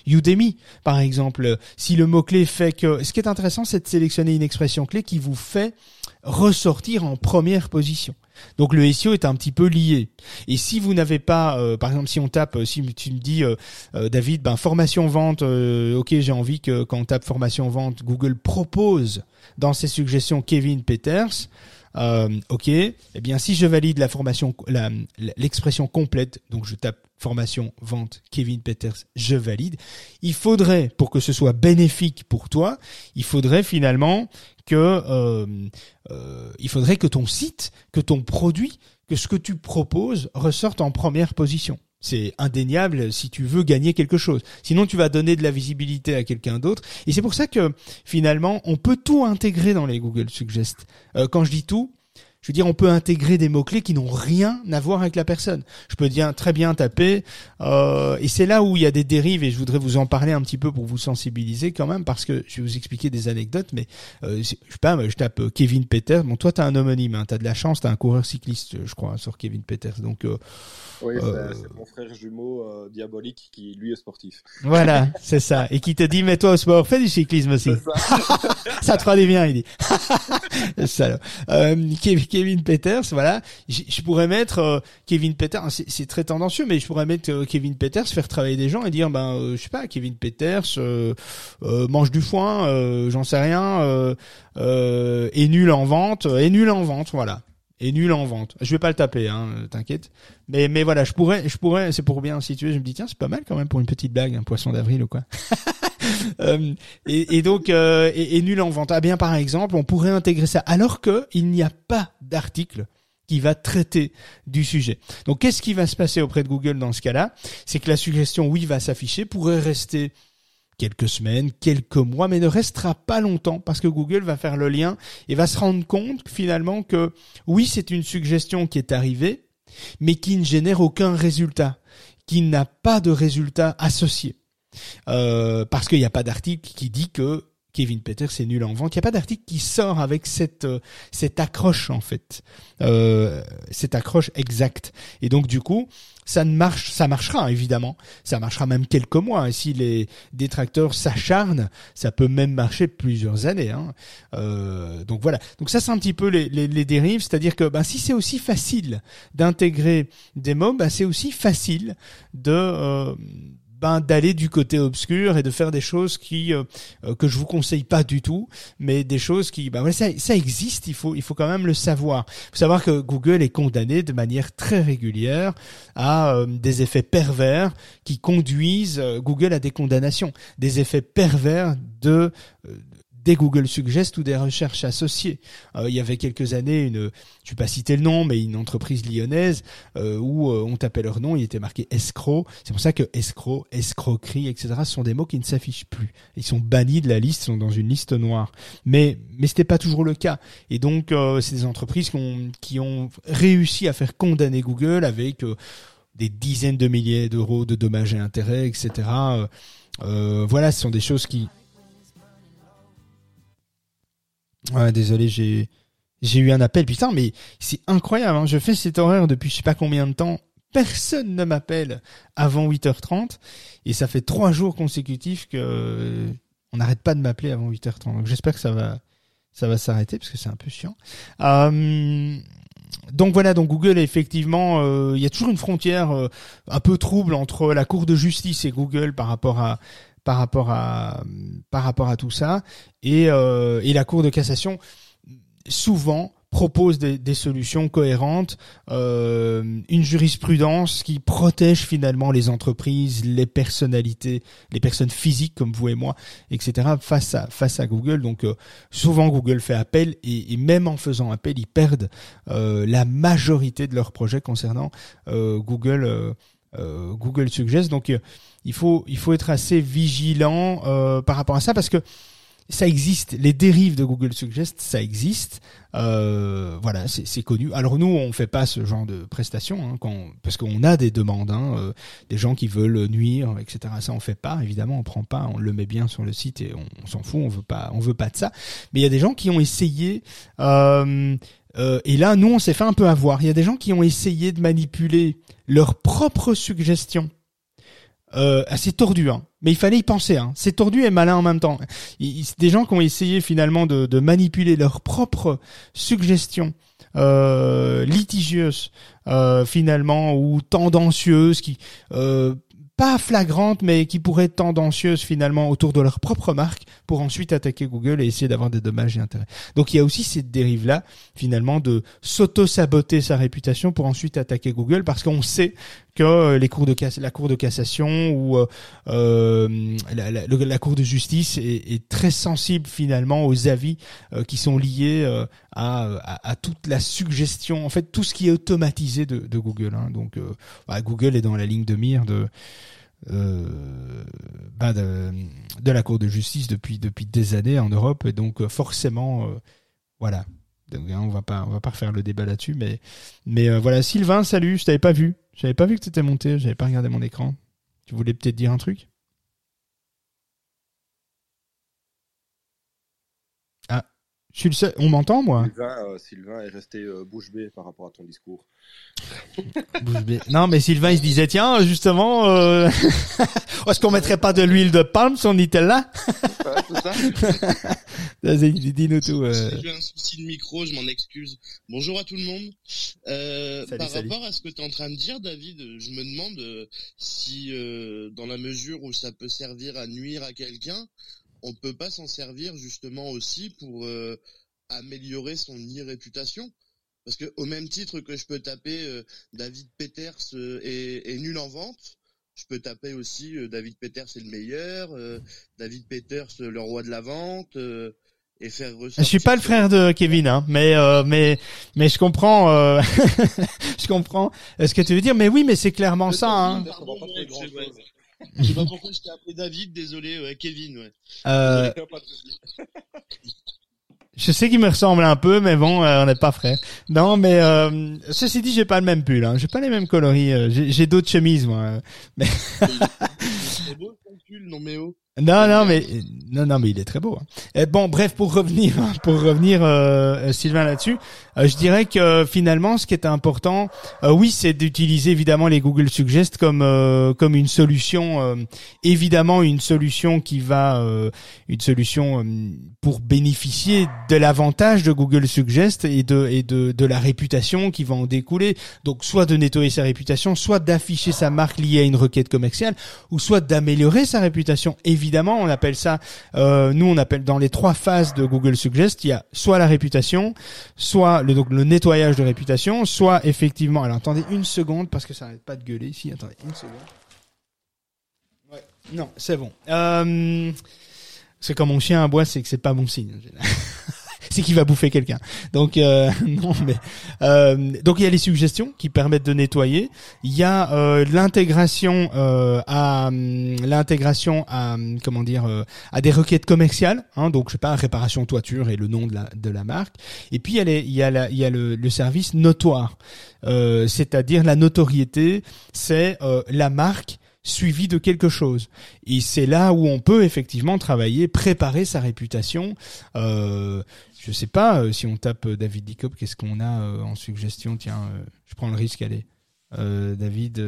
Udemy par exemple. Si le mot clé fait que, ce qui est intéressant, c'est de sélectionner une expression clé qui vous fait ressortir en première position. Donc le SEO est un petit peu lié. Et si vous n'avez pas, euh, par exemple, si on tape, euh, si tu me dis, euh, euh, David, ben formation vente, ok, j'ai envie que quand on tape formation vente, Google propose dans ses suggestions Kevin Peters. Ok, eh bien si je valide la formation, l'expression complète, donc je tape formation vente Kevin Peters, je valide. Il faudrait, pour que ce soit bénéfique pour toi, il faudrait finalement que euh, euh, il faudrait que ton site, que ton produit, que ce que tu proposes ressorte en première position. C'est indéniable si tu veux gagner quelque chose. Sinon, tu vas donner de la visibilité à quelqu'un d'autre. Et c'est pour ça que finalement, on peut tout intégrer dans les Google Suggest. Euh, quand je dis tout, je veux dire, on peut intégrer des mots-clés qui n'ont rien à voir avec la personne. Je peux dire très bien taper, euh, et c'est là où il y a des dérives, et je voudrais vous en parler un petit peu pour vous sensibiliser quand même, parce que je vais vous expliquer des anecdotes, mais euh, je sais pas, je tape euh, Kevin Peters. Bon, toi, t'as un homonyme, hein, t'as de la chance, t'as un coureur cycliste, je crois, sur Kevin Peters. Donc euh,
Oui,
Euh,
c'est c'est mon frère jumeau euh, diabolique qui lui est sportif.
voilà, c'est ça. Et qui te dit, mets-toi au sport, fais du cyclisme aussi.
Ça.
ça te fera du bien, il dit. Salaud. Euh, Kev- Kevin Peters, voilà. Je pourrais mettre euh, Kevin Peters, c'est très tendancieux, mais je pourrais mettre euh, Kevin Peters, faire travailler des gens et dire, ben, euh, je sais pas, Kevin Peters euh, mange du foin, j'en sais rien, est nul en vente, est nul en vente, voilà. Est nul en vente. Je vais pas le taper, hein, t'inquiète. Mais mais voilà, je pourrais, je pourrais, c'est pour bien situer. Je me dis tiens, c'est pas mal quand même pour une petite blague, un poisson d'avril ou quoi. Euh, et, donc, euh, et, et nul en vente. Ah bien, par exemple, on pourrait intégrer ça, alors que il n'y a pas d'article qui va traiter du sujet. Donc, qu'est-ce qui va se passer auprès de Google dans ce cas-là? C'est que la suggestion oui va s'afficher, pourrait rester quelques semaines, quelques mois, mais ne restera pas longtemps parce que Google va faire le lien et va se rendre compte finalement que oui, c'est une suggestion qui est arrivée, mais qui ne génère aucun résultat, qui n'a pas de résultat associé. Euh, parce qu'il n'y a pas d'article qui dit que Kevin Peters est nul en vente. Il n'y a pas d'article qui sort avec cette euh, cette accroche en fait, euh, cette accroche exacte. Et donc du coup, ça ne marche, ça marchera évidemment, ça marchera même quelques mois. Et si les détracteurs s'acharnent, ça peut même marcher plusieurs années. Hein. Euh, donc voilà. Donc ça c'est un petit peu les, les, les dérives, c'est-à-dire que ben, si c'est aussi facile d'intégrer des mots, ben, c'est aussi facile de euh, ben d'aller du côté obscur et de faire des choses qui euh, euh, que je vous conseille pas du tout, mais des choses qui ben ça, ça existe, il faut il faut quand même le savoir. Il faut savoir que Google est condamné de manière très régulière à euh, des effets pervers qui conduisent euh, Google à des condamnations, des effets pervers de des Google Suggest ou des recherches associées. Euh, il y avait quelques années, une, je vais pas citer le nom, mais une entreprise lyonnaise euh, où on tapait leur nom, il était marqué escroc. C'est pour ça que escroc, escroquerie, etc. Sont des mots qui ne s'affichent plus. Ils sont bannis de la liste, sont dans une liste noire. Mais mais c'était pas toujours le cas. Et donc c'est des entreprises qui ont, qui ont réussi à faire condamner Google avec des dizaines de milliers d'euros de dommages et intérêts, etc. Euh, euh, voilà, ce sont des choses qui. Ouais, désolé, j'ai j'ai eu un appel. Putain, mais c'est incroyable. Hein. Je fais cet horaire depuis je sais pas combien de temps. Personne ne m'appelle avant 8h30 et ça fait trois jours consécutifs que on n'arrête pas de m'appeler avant 8h30. Donc j'espère que ça va ça va s'arrêter parce que c'est un peu chiant. Euh, donc voilà, donc Google effectivement, euh, il y a toujours une frontière euh, un peu trouble entre la Cour de justice et Google par rapport à par rapport à tout ça et, euh, et la Cour de cassation souvent propose des, solutions cohérentes, euh, une jurisprudence qui protège finalement les entreprises, les personnalités, les personnes physiques comme vous et moi, etc. face à Google. Donc euh, souvent Google fait appel et, et, même en faisant appel, ils perdent la majorité de leurs projets concernant Google. Euh, Google Suggest. Donc il faut il faut être assez vigilant par rapport à ça parce que ça existe. Les dérives de Google Suggest, ça existe. Euh, voilà, c'est connu. Alors nous, on fait pas ce genre de prestations hein, quand, parce qu'on a des demandes, hein, euh, des gens qui veulent nuire, etc. Ça, on fait pas. Évidemment, on prend pas. On le met bien sur le site et on, s'en fout. On veut pas, on veut pas de ça. Mais il y a des gens qui ont essayé. Euh, euh et là, nous, on s'est fait un peu avoir. Il y a des gens qui ont essayé de manipuler leurs propres suggestions euh, assez tordu, hein. mais il fallait y penser. Hein. C'est tordu et malin en même temps. Des gens qui ont essayé finalement de, manipuler leurs propres suggestions euh, litigieuses euh, finalement ou tendancieuses qui pas flagrante, mais qui pourrait être tendancieuse finalement autour de leur propre marque pour ensuite attaquer Google et essayer d'avoir des dommages et intérêts. Donc il y a aussi cette dérive-là finalement de s'auto-saboter sa réputation pour ensuite attaquer Google parce qu'on sait que euh, les cours de la cour de cassation ou euh, euh la, la, la, cour de justice est, est, très sensible finalement aux avis euh, qui sont liés à, à, à, toute la suggestion, en fait tout ce qui est automatisé de, de Google. Hein. Donc bah, Google est dans la ligne de mire de euh, bah de, la Cour de justice depuis depuis des années en Europe. Et donc euh, forcément euh, voilà. Hein, on va pas va pas refaire le débat là-dessus mais mais voilà. Sylvain salut. Je t'avais pas vu. J'avais pas vu que t'étais monté. J'avais pas regardé mon écran. Tu voulais peut-être dire un truc? Je suis le seul. On m'entend, moi?
Sylvain, euh, Sylvain, est resté euh, bouche bée par rapport à ton discours.
bouche bée. Non, mais Sylvain, il se disait, tiens, justement, euh... est-ce qu'on mettrait pas de l'huile de palme sur Nutella?
C'est ça
Vas-y, dis-nous tout.
Euh... J'ai un souci de micro, je m'en excuse. Bonjour à tout le monde. Euh, salut, par salut. rapport à ce que tu es en train de dire, David, je me demande euh, si, dans la mesure où ça peut servir à nuire à quelqu'un, on peut pas s'en servir justement aussi pour euh, améliorer son e-réputation parce que au même titre que je peux taper euh, David Peters euh, est, est, nul en vente, je peux taper aussi euh, David Peters est le meilleur, euh, David Peters le roi de la vente et faire ressortir.
Je suis pas le frère de Kevin, hein, mais mais mais je comprends, je comprends ce que tu veux dire, mais oui, mais c'est clairement ça. Hein.
Je sais pas pourquoi je t'ai appelé David, désolé, ouais, Kevin, ouais.
Euh... Je sais qu'il me ressemble un peu, mais bon, euh, on n'est pas frères. Non, mais euh, ceci dit, j'ai pas le même pull. Hein. J'ai pas les mêmes coloris. Euh, j'ai d'autres chemises, moi. Mais...
c'est beau ton pull, non mais oh.
Non, non, mais non, non, mais il est très beau. Hein. Et bon, bref, pour revenir, pour revenir, euh, Sylvain là-dessus, je dirais que finalement, ce qui est important, euh, oui, c'est d'utiliser évidemment les Google Suggest comme euh, comme une solution, euh, évidemment une solution qui va, une solution pour bénéficier de l'avantage de Google Suggest et de et de de la réputation qui va en découler. Donc, soit de nettoyer sa réputation, soit d'afficher sa marque liée à une requête commerciale, ou soit d'améliorer sa réputation. Évidemment, on appelle ça, euh, nous on appelle dans les trois phases de Google Suggest, il y a soit la réputation, soit le, donc le nettoyage de réputation, soit effectivement, alors attendez une seconde parce que ça n'arrête pas de gueuler ici, attendez une seconde. Ouais, non, c'est bon. Euh, c'est quand mon chien aboie, c'est que c'est pas bon signe. c'est qu'il va bouffer quelqu'un. Donc euh, non, mais euh, donc il y a les suggestions qui permettent de nettoyer. Il y a euh, l'intégration euh, à l'intégration à comment dire à des requêtes commerciales. Hein, donc je sais pas réparation toiture et le nom de la de la marque. Et puis il y a les, il y a la, il y a le, le service notoire, c'est-à-dire la notoriété, c'est la marque suivi de quelque chose. Et c'est là où on peut effectivement travailler, préparer sa réputation. Euh, je sais pas euh, si on tape euh, David Dicop, qu'est-ce qu'on a euh, en suggestion? Tiens, je prends le risque, allez. David,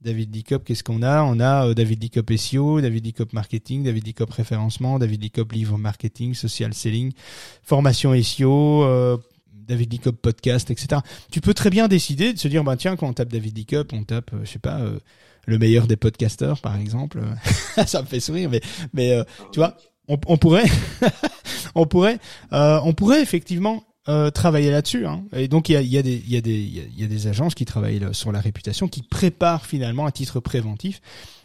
David Dicop, qu'est-ce qu'on a? On a David Dicop SEO, David Dicop Marketing, David Dicop Référencement, David Dicop Livre Marketing, Social Selling, Formation SEO, David Dicop podcast, etc. Tu peux très bien décider de se dire, bah tiens, quand on tape David Dicop, on tape, je sais pas, le meilleur des podcasters, par exemple. ça me fait sourire, mais tu vois, on, pourrait, on pourrait, euh, on pourrait effectivement euh, travailler là-dessus. Hein. Et donc il y a, des, agences qui travaillent sur la réputation, qui préparent finalement à titre préventif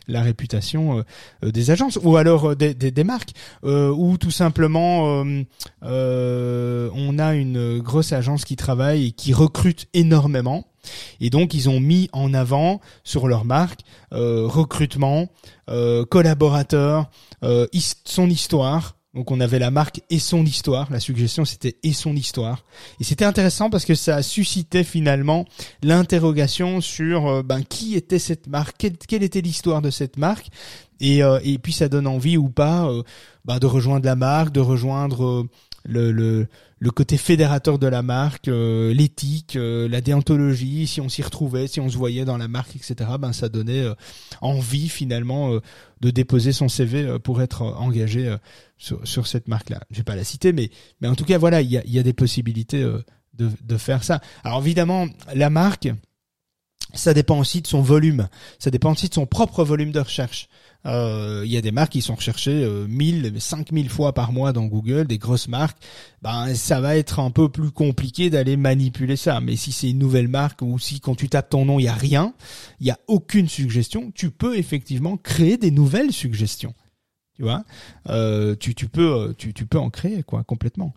la réputation euh, des agences ou alors des, des, des, marques ou tout simplement on a une grosse agence qui travaille et qui recrute énormément et donc ils ont mis en avant sur leur marque recrutement, collaborateurs, son histoire donc on avait la marque et son histoire. La suggestion c'était et son histoire. Et c'était intéressant parce que ça suscitait finalement l'interrogation sur euh, ben qui était cette marque, quelle, était l'histoire de cette marque. Et, euh, et puis ça donne envie ou pas euh, ben, de rejoindre la marque, de rejoindre le, le, côté fédérateur de la marque, euh, l'éthique, euh, la déontologie, si on s'y retrouvait, si on se voyait dans la marque, etc. Ben ça donnait euh, envie finalement de déposer son CV pour être engagé sur, sur, cette marque-là. Je vais pas la citer, mais mais en tout cas voilà, il y a, y a des possibilités de, de faire ça. Alors évidemment, la marque, ça dépend aussi de son volume, ça dépend aussi de son propre volume de recherche. Euh, il y a des marques qui sont recherchées euh, 1000, 5000 fois par mois dans Google, des grosses marques. Ben ça va être un peu plus compliqué d'aller manipuler ça. Mais si c'est une nouvelle marque ou si quand tu tapes ton nom il y a rien, il y a aucune suggestion, tu peux effectivement créer des nouvelles suggestions. Tu vois, euh, tu, tu peux euh, tu, tu peux en créer quoi complètement.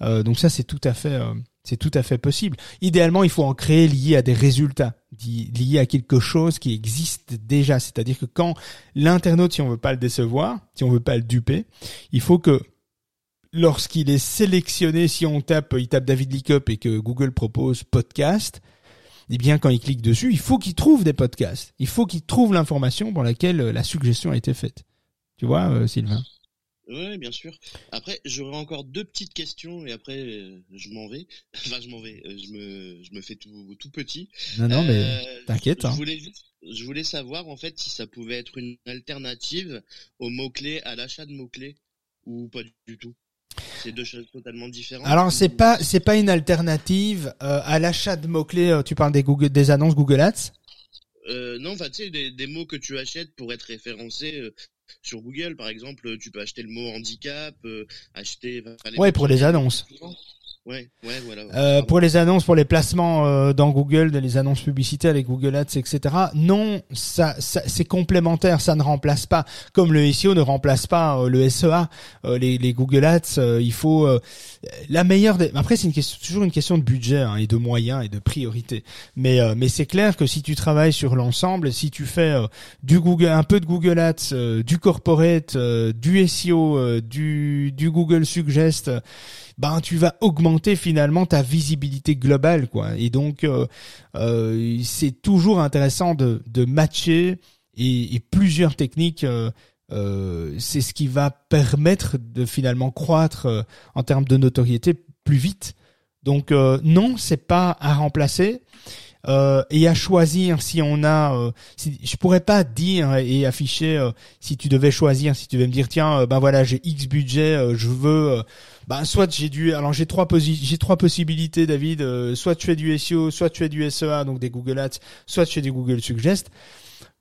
Euh, donc ça c'est tout à fait euh, c'est tout à fait possible. Idéalement, il faut en créer lié à des résultats, lié à quelque chose qui existe déjà. C'est-à-dire que quand l'internaute, si on veut pas le décevoir, si on veut pas le duper, il faut que lorsqu'il est sélectionné, si on tape, il tape David Lickup et que Google propose podcast, eh bien, quand il clique dessus, il faut qu'il trouve des podcasts. Il faut qu'il trouve l'information pour laquelle la suggestion a été faite. Tu vois, euh, Sylvain?
Oui, bien sûr. Après, j'aurais encore deux petites questions et après, euh, je m'en vais. Enfin, je m'en vais. Euh, je me, je me fais tout, tout petit.
Non, non, mais euh, t'inquiète.
Je
hein.
voulais, je voulais savoir en fait si ça pouvait être une alternative aux mots clés, à l'achat de mots clés ou pas du tout. C'est deux choses totalement différentes.
Alors c'est pas c'est pas une alternative à l'achat de mots clés. Tu parles des Google des annonces Google Ads?
Euh, non, enfin, tu sais, des, des, mots que tu achètes pour être référencé sur Google, par exemple, tu peux acheter le mot handicap, euh, acheter.
ouais, pour les annonces.
Ouais, ouais, voilà.
Euh, pour les annonces, pour les placements euh, dans Google, les annonces publicitaires, les Google Ads, etc. Non, ça, ça c'est complémentaire, ça ne remplace pas. Comme le SEO ne remplace pas euh, le SEA, euh, les, les, Google Ads, il faut la meilleure. Des... Après, c'est une question, toujours une question de budget hein, et de moyens et de priorité. Mais mais c'est clair que si tu travailles sur l'ensemble, si tu fais du Google, un peu de Google Ads, du corporate, du SEO, du du Google Suggest ben tu vas augmenter finalement ta visibilité globale quoi. Et donc euh, euh, c'est toujours intéressant de, de matcher et, et plusieurs techniques. Euh, euh c'est ce qui va permettre de finalement croître euh, en termes de notoriété plus vite. Donc non, c'est pas à remplacer. Euh, et à choisir si on a euh, si, je pourrais pas dire et afficher si tu devais choisir si tu devais me dire tiens ben voilà j'ai X budget je veux bah soit j'ai dû alors j'ai trois j'ai trois possibilités David. Euh, soit tu fais du SEO soit tu fais du SEA donc des Google Ads soit tu fais du Google Suggest.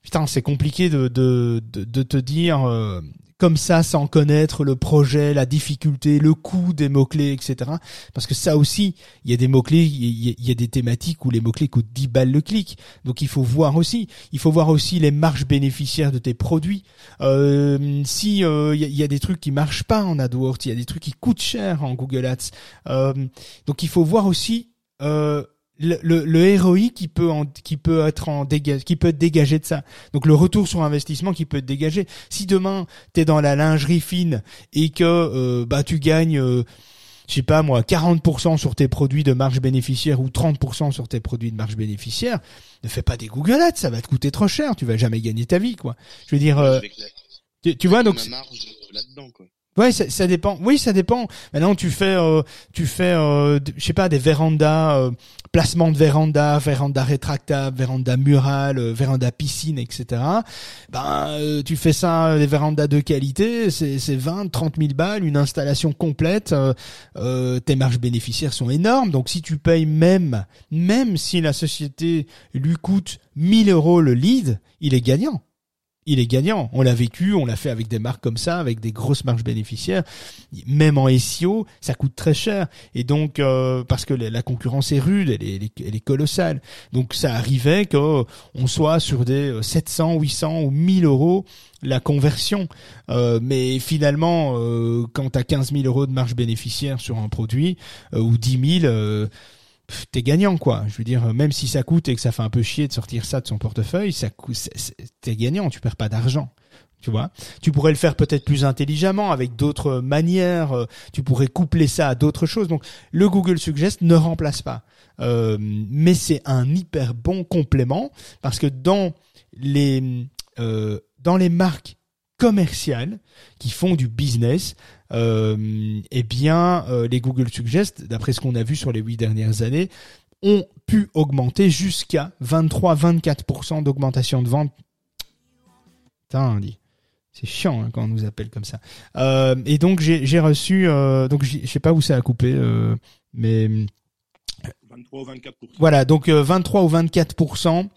Putain c'est compliqué de, de, de, te dire euh, comme ça sans connaître le projet, la difficulté, le coût des mots-clés, etc. Parce que ça aussi, il y a des mots-clés, il y, a des thématiques où les mots-clés coûtent 10 balles le clic. Donc il faut voir aussi, il faut voir aussi les marges bénéficiaires de tes produits. Euh, si euh, il y, a des trucs qui marchent pas en AdWords, il y a des trucs qui coûtent cher en Google Ads. Euh, donc il faut voir aussi euh, le, le, le ROI qui peut en, qui peut être en dégage, qui peut être dégagé de ça. Donc le retour sur investissement qui peut être dégagé. Si demain tu es dans la lingerie fine et que euh, bah tu gagnes euh, je sais pas moi 40% sur tes produits de marge bénéficiaire ou 30% sur tes produits de marge bénéficiaire, ne fais pas des Google Ads, ça va te coûter trop cher, tu vas jamais gagner ta vie quoi. Je veux dire euh, tu, vois donc
marge là-dedans quoi.
Ouais, ça, dépend. Oui, ça dépend. Maintenant, tu fais, euh, tu fais, euh, je sais pas, des vérandas, euh, placement de véranda, véranda rétractable, véranda murale, euh, véranda piscine, etc. Ben, tu fais ça, des vérandas de qualité, c'est, c'est 20, 30 000 balles, une installation complète. tes marges bénéficiaires sont énormes. Donc, si tu payes même, même si la société lui coûte 1000 euros le lead, il est gagnant il est gagnant. On l'a vécu, on l'a fait avec des marques comme ça, avec des grosses marges bénéficiaires. Même en SEO, ça coûte très cher. Et donc, euh, parce que la concurrence est rude, elle est, elle est, colossale. Donc, ça arrivait qu'on soit sur des 700, euh, 800 ou 1000 euros la conversion. Euh, mais finalement, quand tu as 15 000 euros de marge bénéficiaire sur un produit, ou 10 000 t'es gagnant quoi. Je veux dire, même si ça coûte et que ça fait un peu chier de sortir ça de son portefeuille, ça coûte, t'es gagnant, tu perds pas d'argent. Tu vois, tu pourrais le faire peut-être plus intelligemment avec d'autres manières. Euh, tu pourrais coupler ça à d'autres choses. Donc, le Google Suggest ne remplace pas, euh, mais c'est un hyper bon complément parce que dans les euh, dans les marques commerciales qui font du business, euh, eh bien, euh, les Google Suggest, d'après ce qu'on a vu sur les huit dernières années, ont pu augmenter jusqu'à 23-24% d'augmentation de vente. Putain. C'est chiant hein, quand on nous appelle comme ça. Euh, et donc j'ai reçu, euh, donc je sais pas où ça a coupé, mais
23 ou 24
Voilà, donc 23 ou 24%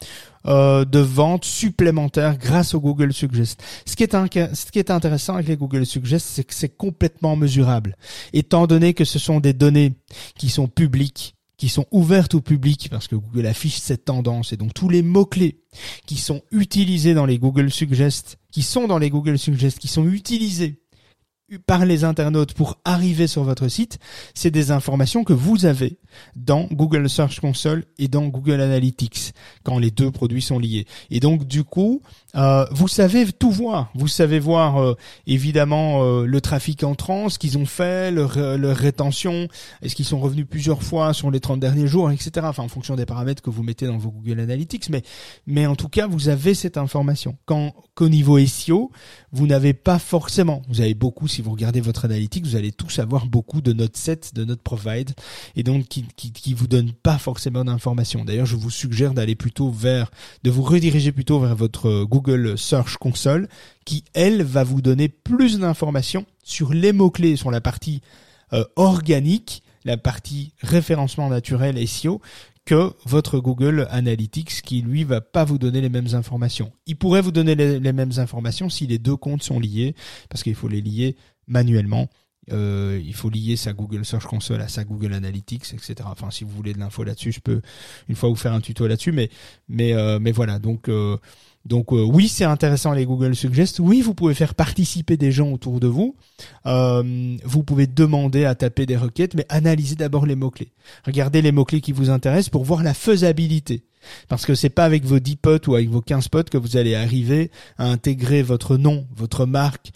euh, de ventes supplémentaires grâce au Google Suggest. Ce qui est, ce qui est intéressant avec les Google Suggest, c'est que c'est complètement mesurable. Étant donné que ce sont des données qui sont publiques, qui sont ouvertes au public, parce que Google affiche cette tendance, et donc tous les mots-clés qui sont utilisés dans les Google Suggest, qui sont dans les Google Suggest, qui sont utilisés par les internautes pour arriver sur votre site, c'est des informations que vous avez dans Google Search Console et dans Google Analytics quand les deux produits sont liés. Et donc du coup, euh, vous savez tout voir. Vous savez voir euh, évidemment euh, le trafic entrant, ce qu'ils ont fait, leur, leur rétention, est-ce qu'ils sont revenus plusieurs fois sur les 30 derniers jours, etc. Enfin en fonction des paramètres que vous mettez dans vos Google Analytics. Mais, mais en tout cas, vous avez cette information. Quand qu'au niveau SEO, vous n'avez pas forcément. Vous avez beaucoup, si vous regardez votre analytique, vous allez tout savoir beaucoup de notre set, de notre provide, et donc qui, qui, qui vous donne pas forcément d'informations. D'ailleurs, je vous suggère d'aller plutôt vers, de vous rediriger plutôt vers votre Google Search Console, qui elle va vous donner plus d'informations sur les mots clés, sur la partie euh, organique, la partie référencement naturel SEO, que votre Google Analytics qui lui va pas vous donner les mêmes informations. Il pourrait vous donner les, mêmes informations si les deux comptes sont liés, parce qu'il faut les lier manuellement. Euh, il faut lier sa Google Search Console à sa Google Analytics, etc. Enfin, si vous voulez de l'info là-dessus, je peux une fois vous faire un tuto là-dessus, mais mais euh, mais voilà. Donc donc euh, oui, c'est intéressant les Google Suggest. Oui, vous pouvez faire participer des gens autour de vous. Euh, vous pouvez demander à taper des requêtes, mais analysez d'abord les mots-clés. Regardez les mots-clés qui vous intéressent pour voir la faisabilité. Parce que c'est pas avec vos 10 potes ou avec vos 15 potes que vous allez arriver à intégrer votre nom, votre marque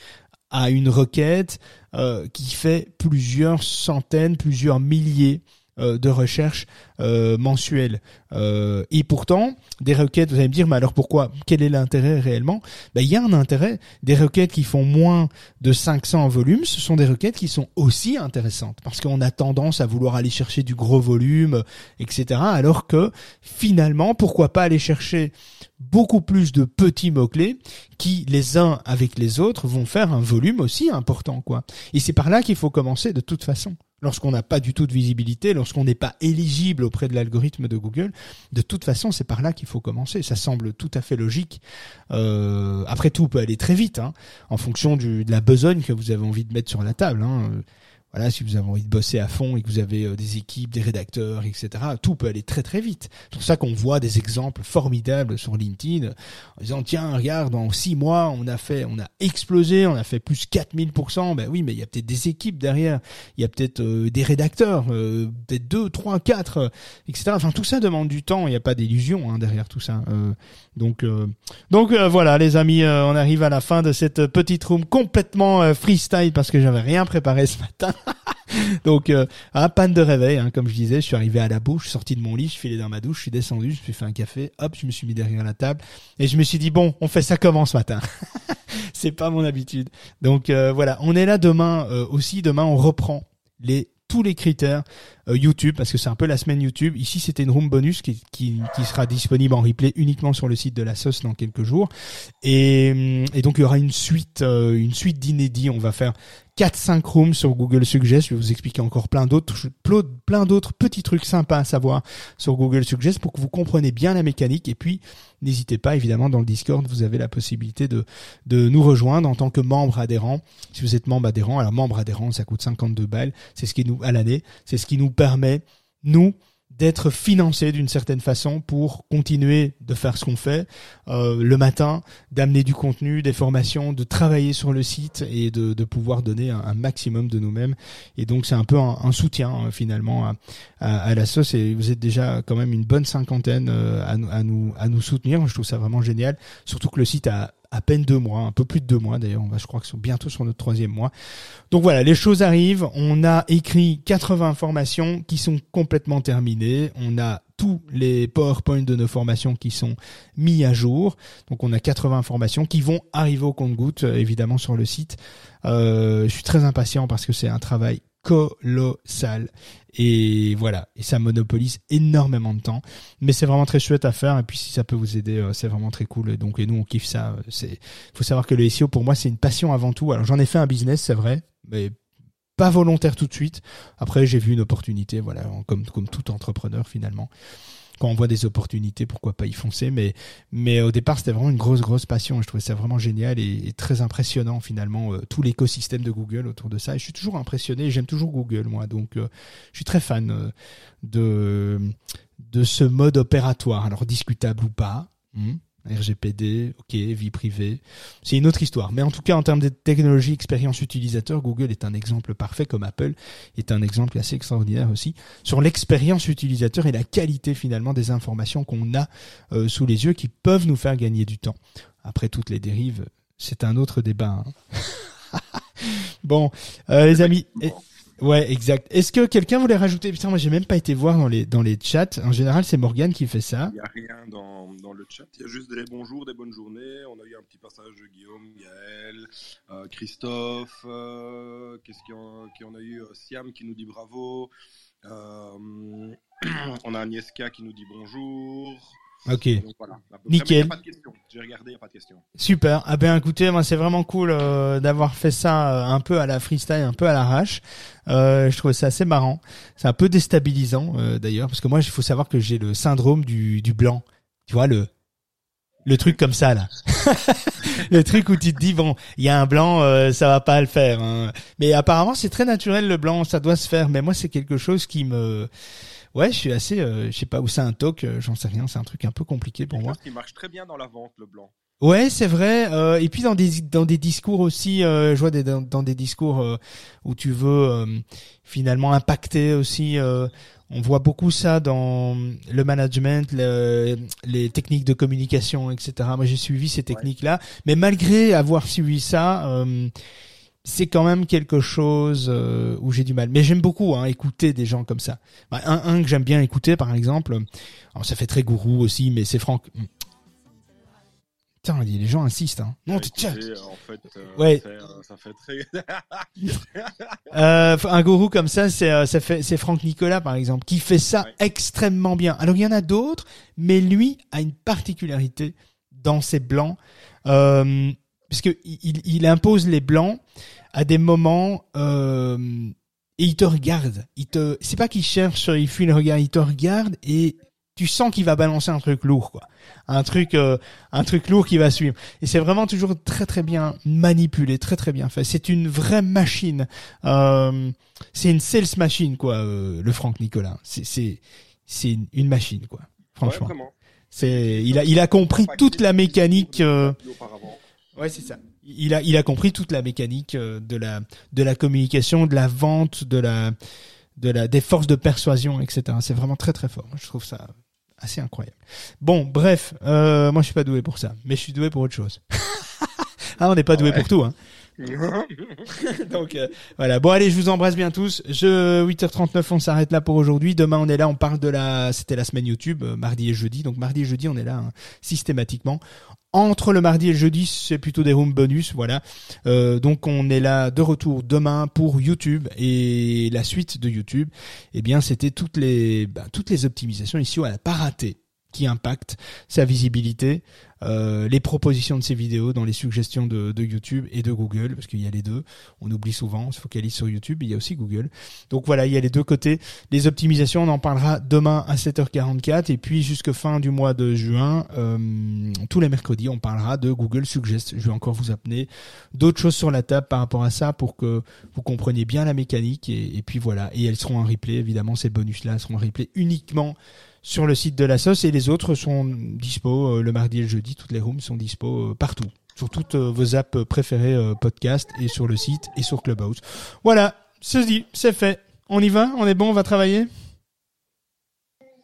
à une requête euh, qui fait plusieurs centaines, plusieurs milliers de recherche euh, mensuelle. Euh, et pourtant, des requêtes, vous allez me dire, mais alors pourquoi? Quel est l'intérêt réellement? Ben, Il y a un intérêt. Des requêtes qui font moins de 500 en volume, ce sont des requêtes qui sont aussi intéressantes, parce qu'on a tendance à vouloir aller chercher du gros volume, etc. Alors que finalement, pourquoi pas aller chercher beaucoup plus de petits mots-clés qui, les uns avec les autres, vont faire un volume aussi important, quoi. Et c'est par là qu'il faut commencer de toute façon. Lorsqu'on n'a pas du tout de visibilité, lorsqu'on n'est pas éligible auprès de l'algorithme de Google, de toute façon, c'est par là qu'il faut commencer. Ça semble tout à fait logique. Euh, après tout, peut aller très vite, hein, en fonction de la besogne que vous avez envie de mettre sur la table. Hein voilà, si vous avez envie de bosser à fond et que vous avez euh, des équipes, des rédacteurs, etc., tout peut aller très très vite. C'est pour ça qu'on voit des exemples formidables sur LinkedIn en disant tiens regarde en six mois on a fait, on a explosé, on a fait plus 4000%. Ben oui, mais il y a peut-être des équipes derrière, il y a peut-être euh, des rédacteurs, euh, peut-être deux, trois, quatre, etc. Enfin tout ça demande du temps. Il n'y a pas d'illusion hein, derrière tout ça. donc donc voilà les amis, on arrive à la fin de cette petite room complètement freestyle parce que j'avais rien préparé ce matin. Donc, euh, panne de réveil, hein, comme je disais, je suis arrivé à la bouche, sorti de mon lit, je filais dans ma douche, je suis descendu, je me suis fait un café, hop, je me suis mis derrière la table et je me suis dit bon, on fait ça comment ce matin? C'est pas mon habitude. Donc euh, voilà, on est là demain euh, aussi. Demain, on reprend les tous les critères YouTube parce que c'est un peu la semaine YouTube. Ici, c'était une room bonus qui, qui, qui, sera disponible en replay uniquement sur le site de la sauce dans quelques jours. Et, et donc, il y aura une suite, une suite d'inédits. On va faire 4-5 rooms sur Google Suggest. Je vais vous expliquer encore plein d'autres, plein d'autres petits trucs sympas à savoir sur Google Suggest pour que vous compreniez bien la mécanique. Et puis, n'hésitez pas, évidemment, dans le Discord, vous avez la possibilité de, de nous rejoindre en tant que membre adhérent. Si vous êtes membre adhérent, alors membre adhérent, ça coûte 52 balles. C'est ce qui nous, à l'année, c'est ce qui nous permet, nous, d'être financé d'une certaine façon pour continuer de faire ce qu'on fait euh, le matin, d'amener du contenu, des formations, de travailler sur le site et de, de pouvoir donner un, maximum de nous-mêmes. Et donc c'est un peu un, soutien hein, finalement à, à, à, la sauce. Et vous êtes déjà quand même une bonne cinquantaine euh, à, à, nous à nous soutenir. Je trouve ça vraiment génial. Surtout que le site a à peine deux mois, un peu plus de deux mois d'ailleurs, je crois que sont bientôt sur notre troisième mois. Donc voilà, les choses arrivent, on a écrit 80 formations qui sont complètement terminées, on a tous les PowerPoint de nos formations qui sont mis à jour. Donc on a 80 formations qui vont arriver au compte-goutte évidemment sur le site. Euh, je suis très impatient parce que c'est un travail colossal. Et voilà, et ça monopolise énormément de temps, mais c'est vraiment très chouette à faire. Et puis si ça peut vous aider, euh, c'est vraiment très cool. Et donc et nous on kiffe ça. C'est, faut savoir que le SEO pour moi c'est une passion avant tout. Alors j'en ai fait un business, c'est vrai, mais pas volontaire tout de suite. Après j'ai vu une opportunité, voilà, comme comme tout entrepreneur finalement quand on voit des opportunités, pourquoi pas y foncer. Mais, au départ, c'était vraiment une grosse, grosse passion. Je trouvais ça vraiment génial et, très impressionnant finalement, euh, tout l'écosystème de Google autour de ça. Je suis toujours impressionné, j'aime toujours Google, moi. Donc, euh, je suis très fan euh, de, de ce mode opératoire. Alors, discutable ou pas. Hmm. RGPD, ok, vie privée, c'est une autre histoire. Mais en tout cas, en termes de technologie, expérience utilisateur, Google est un exemple parfait, comme Apple est un exemple assez extraordinaire aussi, sur l'expérience utilisateur et la qualité finalement des informations qu'on a euh, sous les yeux qui peuvent nous faire gagner du temps. Après toutes les dérives, c'est un autre débat. Hein. bon, euh, les amis. Ouais, exact. Est-ce que quelqu'un voulait rajouter? Putain, moi j'ai même pas été voir dans les dans les chats. En général, c'est Morgan qui fait ça.
Il y a rien dans, dans le chat. Il y a juste des bonjours, des bonnes journées. On a eu un petit passage de Guillaume, Gaël, euh, Christophe. Euh, Qu'est-ce en a eu? Euh, Siam qui nous dit bravo. On a Agnieszka qui nous dit bonjour.
Ok. Nickel.
J'ai regardé, pas de questions.
Super. Ah ben écoutez, moi c'est vraiment cool euh, d'avoir fait ça euh, un peu à la freestyle, un peu à l'arrache. Euh, je trouve ça assez marrant. C'est un peu déstabilisant euh, d'ailleurs parce que moi il faut savoir que j'ai le syndrome du, du blanc. Tu vois le le truc comme ça là. le truc où tu te dis bon, il y a un blanc, ça va pas le faire. Hein. Mais apparemment c'est très naturel le blanc, ça doit se faire. Mais moi c'est quelque chose qui me ouais, je suis assez, euh, je sais pas où c'est un talk, euh, j'en sais rien, c'est un truc un peu compliqué pour moi.
Qui marche très bien dans la vente, le blanc.
Ouais, c'est vrai. Euh, et puis dans des dans des discours aussi, je vois des, dans, des discours où tu veux finalement impacter aussi. on voit beaucoup ça dans le management, les techniques de communication, etc. Moi, j'ai suivi ces techniques-là, mais malgré avoir suivi ça c'est quand même quelque chose euh, où j'ai du mal. Mais j'aime beaucoup hein, écouter des gens comme ça. Bah, un, un, que j'aime bien écouter, par exemple, alors ça fait très gourou aussi, mais c'est Franck. Tiens, les gens insistent. Hein. Non, tu tiens. En fait, euh, ouais. Ça fait très. euh, un gourou comme ça, c'est ça fait c'est Franck Nicolas par exemple, qui fait ça extrêmement bien. Alors il y en a d'autres, mais lui a une particularité dans ses blancs. Euh, puisque il, il, impose les blancs à des moments euh, et il te regarde. Il te, c'est pas qu'il cherche, il fuit le regard, il te regarde et tu sens qu'il va balancer un truc lourd, quoi. Un truc, euh, un truc lourd qui va suivre. Et c'est vraiment toujours très très bien manipulé, très très bien fait. C'est une vraie machine. Euh, c'est une sales machine, quoi. Euh, le Franck Nicolas. C'est c'est c'est une machine, quoi. Franchement. c'est il a il a compris toute la mécanique. Euh, ouais, c'est ça. Il a il a compris toute la mécanique de la de la communication, de la vente, de la de la des forces de persuasion, etc. C'est vraiment très très fort. Je trouve ça assez incroyable. Bon, bref, euh, moi je suis pas doué pour ça, mais je suis doué pour autre chose. ah, on n'est pas doué pour tout, hein. Donc euh, voilà. Bon allez, je vous embrasse bien tous. Je 8h39, on s'arrête là pour aujourd'hui. Demain on est là, on parle de la c'était la semaine YouTube, euh, mardi et jeudi. Donc mardi et jeudi, on est là hein, systématiquement. Entre le mardi et le jeudi, c'est plutôt des rooms bonus, voilà. Euh, donc on est là de retour demain pour YouTube et la suite de YouTube. Eh bien, c'était toutes les bah, toutes les optimisations ici, on n'a pas raté qui impacte sa visibilité, euh, les propositions de ses vidéos dans les suggestions de, de YouTube et de Google, parce qu'il y a les deux. On oublie souvent, on se focalise sur YouTube, il y a aussi Google. Donc voilà, il y a les deux côtés. Les optimisations, on en parlera demain à 7h44, et puis jusqu'à fin du mois de juin, euh, tous les mercredis, on parlera de Google Suggest. Je vais encore vous amener d'autres choses sur la table par rapport à ça pour que vous compreniez bien la mécanique, et, et puis voilà. Et elles seront en replay, évidemment, ces bonus-là seront en replay uniquement sur le site de la sauce et les autres sont dispo euh, le mardi et le jeudi. Toutes les rooms sont dispo euh, partout, sur toutes euh, vos apps préférées podcast et sur le site et sur Clubhouse. Voilà, c'est dit, c'est fait. On y va On est bon On va travailler?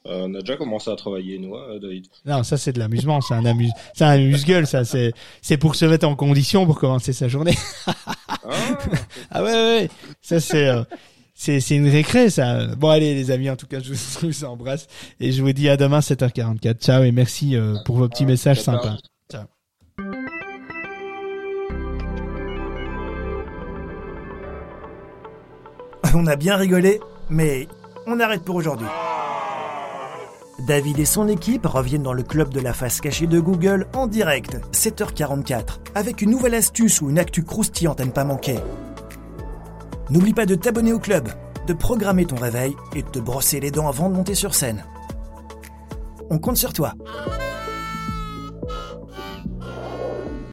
On a déjà commencé à travailler, nous, hein, David.
Non, ça c'est de l'amusement, c'est un amuse, c'est un amuse-gueule, ça. C'est, c'est pour se mettre en condition pour commencer sa journée. ah, ah ouais, ouais, ça c'est, c'est c'est une récré ça. Bon allez les amis, en tout cas je vous, embrasse et je vous dis à demain 7h44. Ciao et merci euh, pour vos petits messages sympas. Ciao.
On a bien rigolé, mais on arrête pour aujourd'hui. David et son équipe reviennent dans le club de la face cachée de Google en direct, 7h44, avec une nouvelle astuce ou une actu croustillante à ne pas manquer. N'oublie pas de t'abonner au club, de programmer ton réveil et de te brosser les dents avant de monter sur scène. On compte sur toi.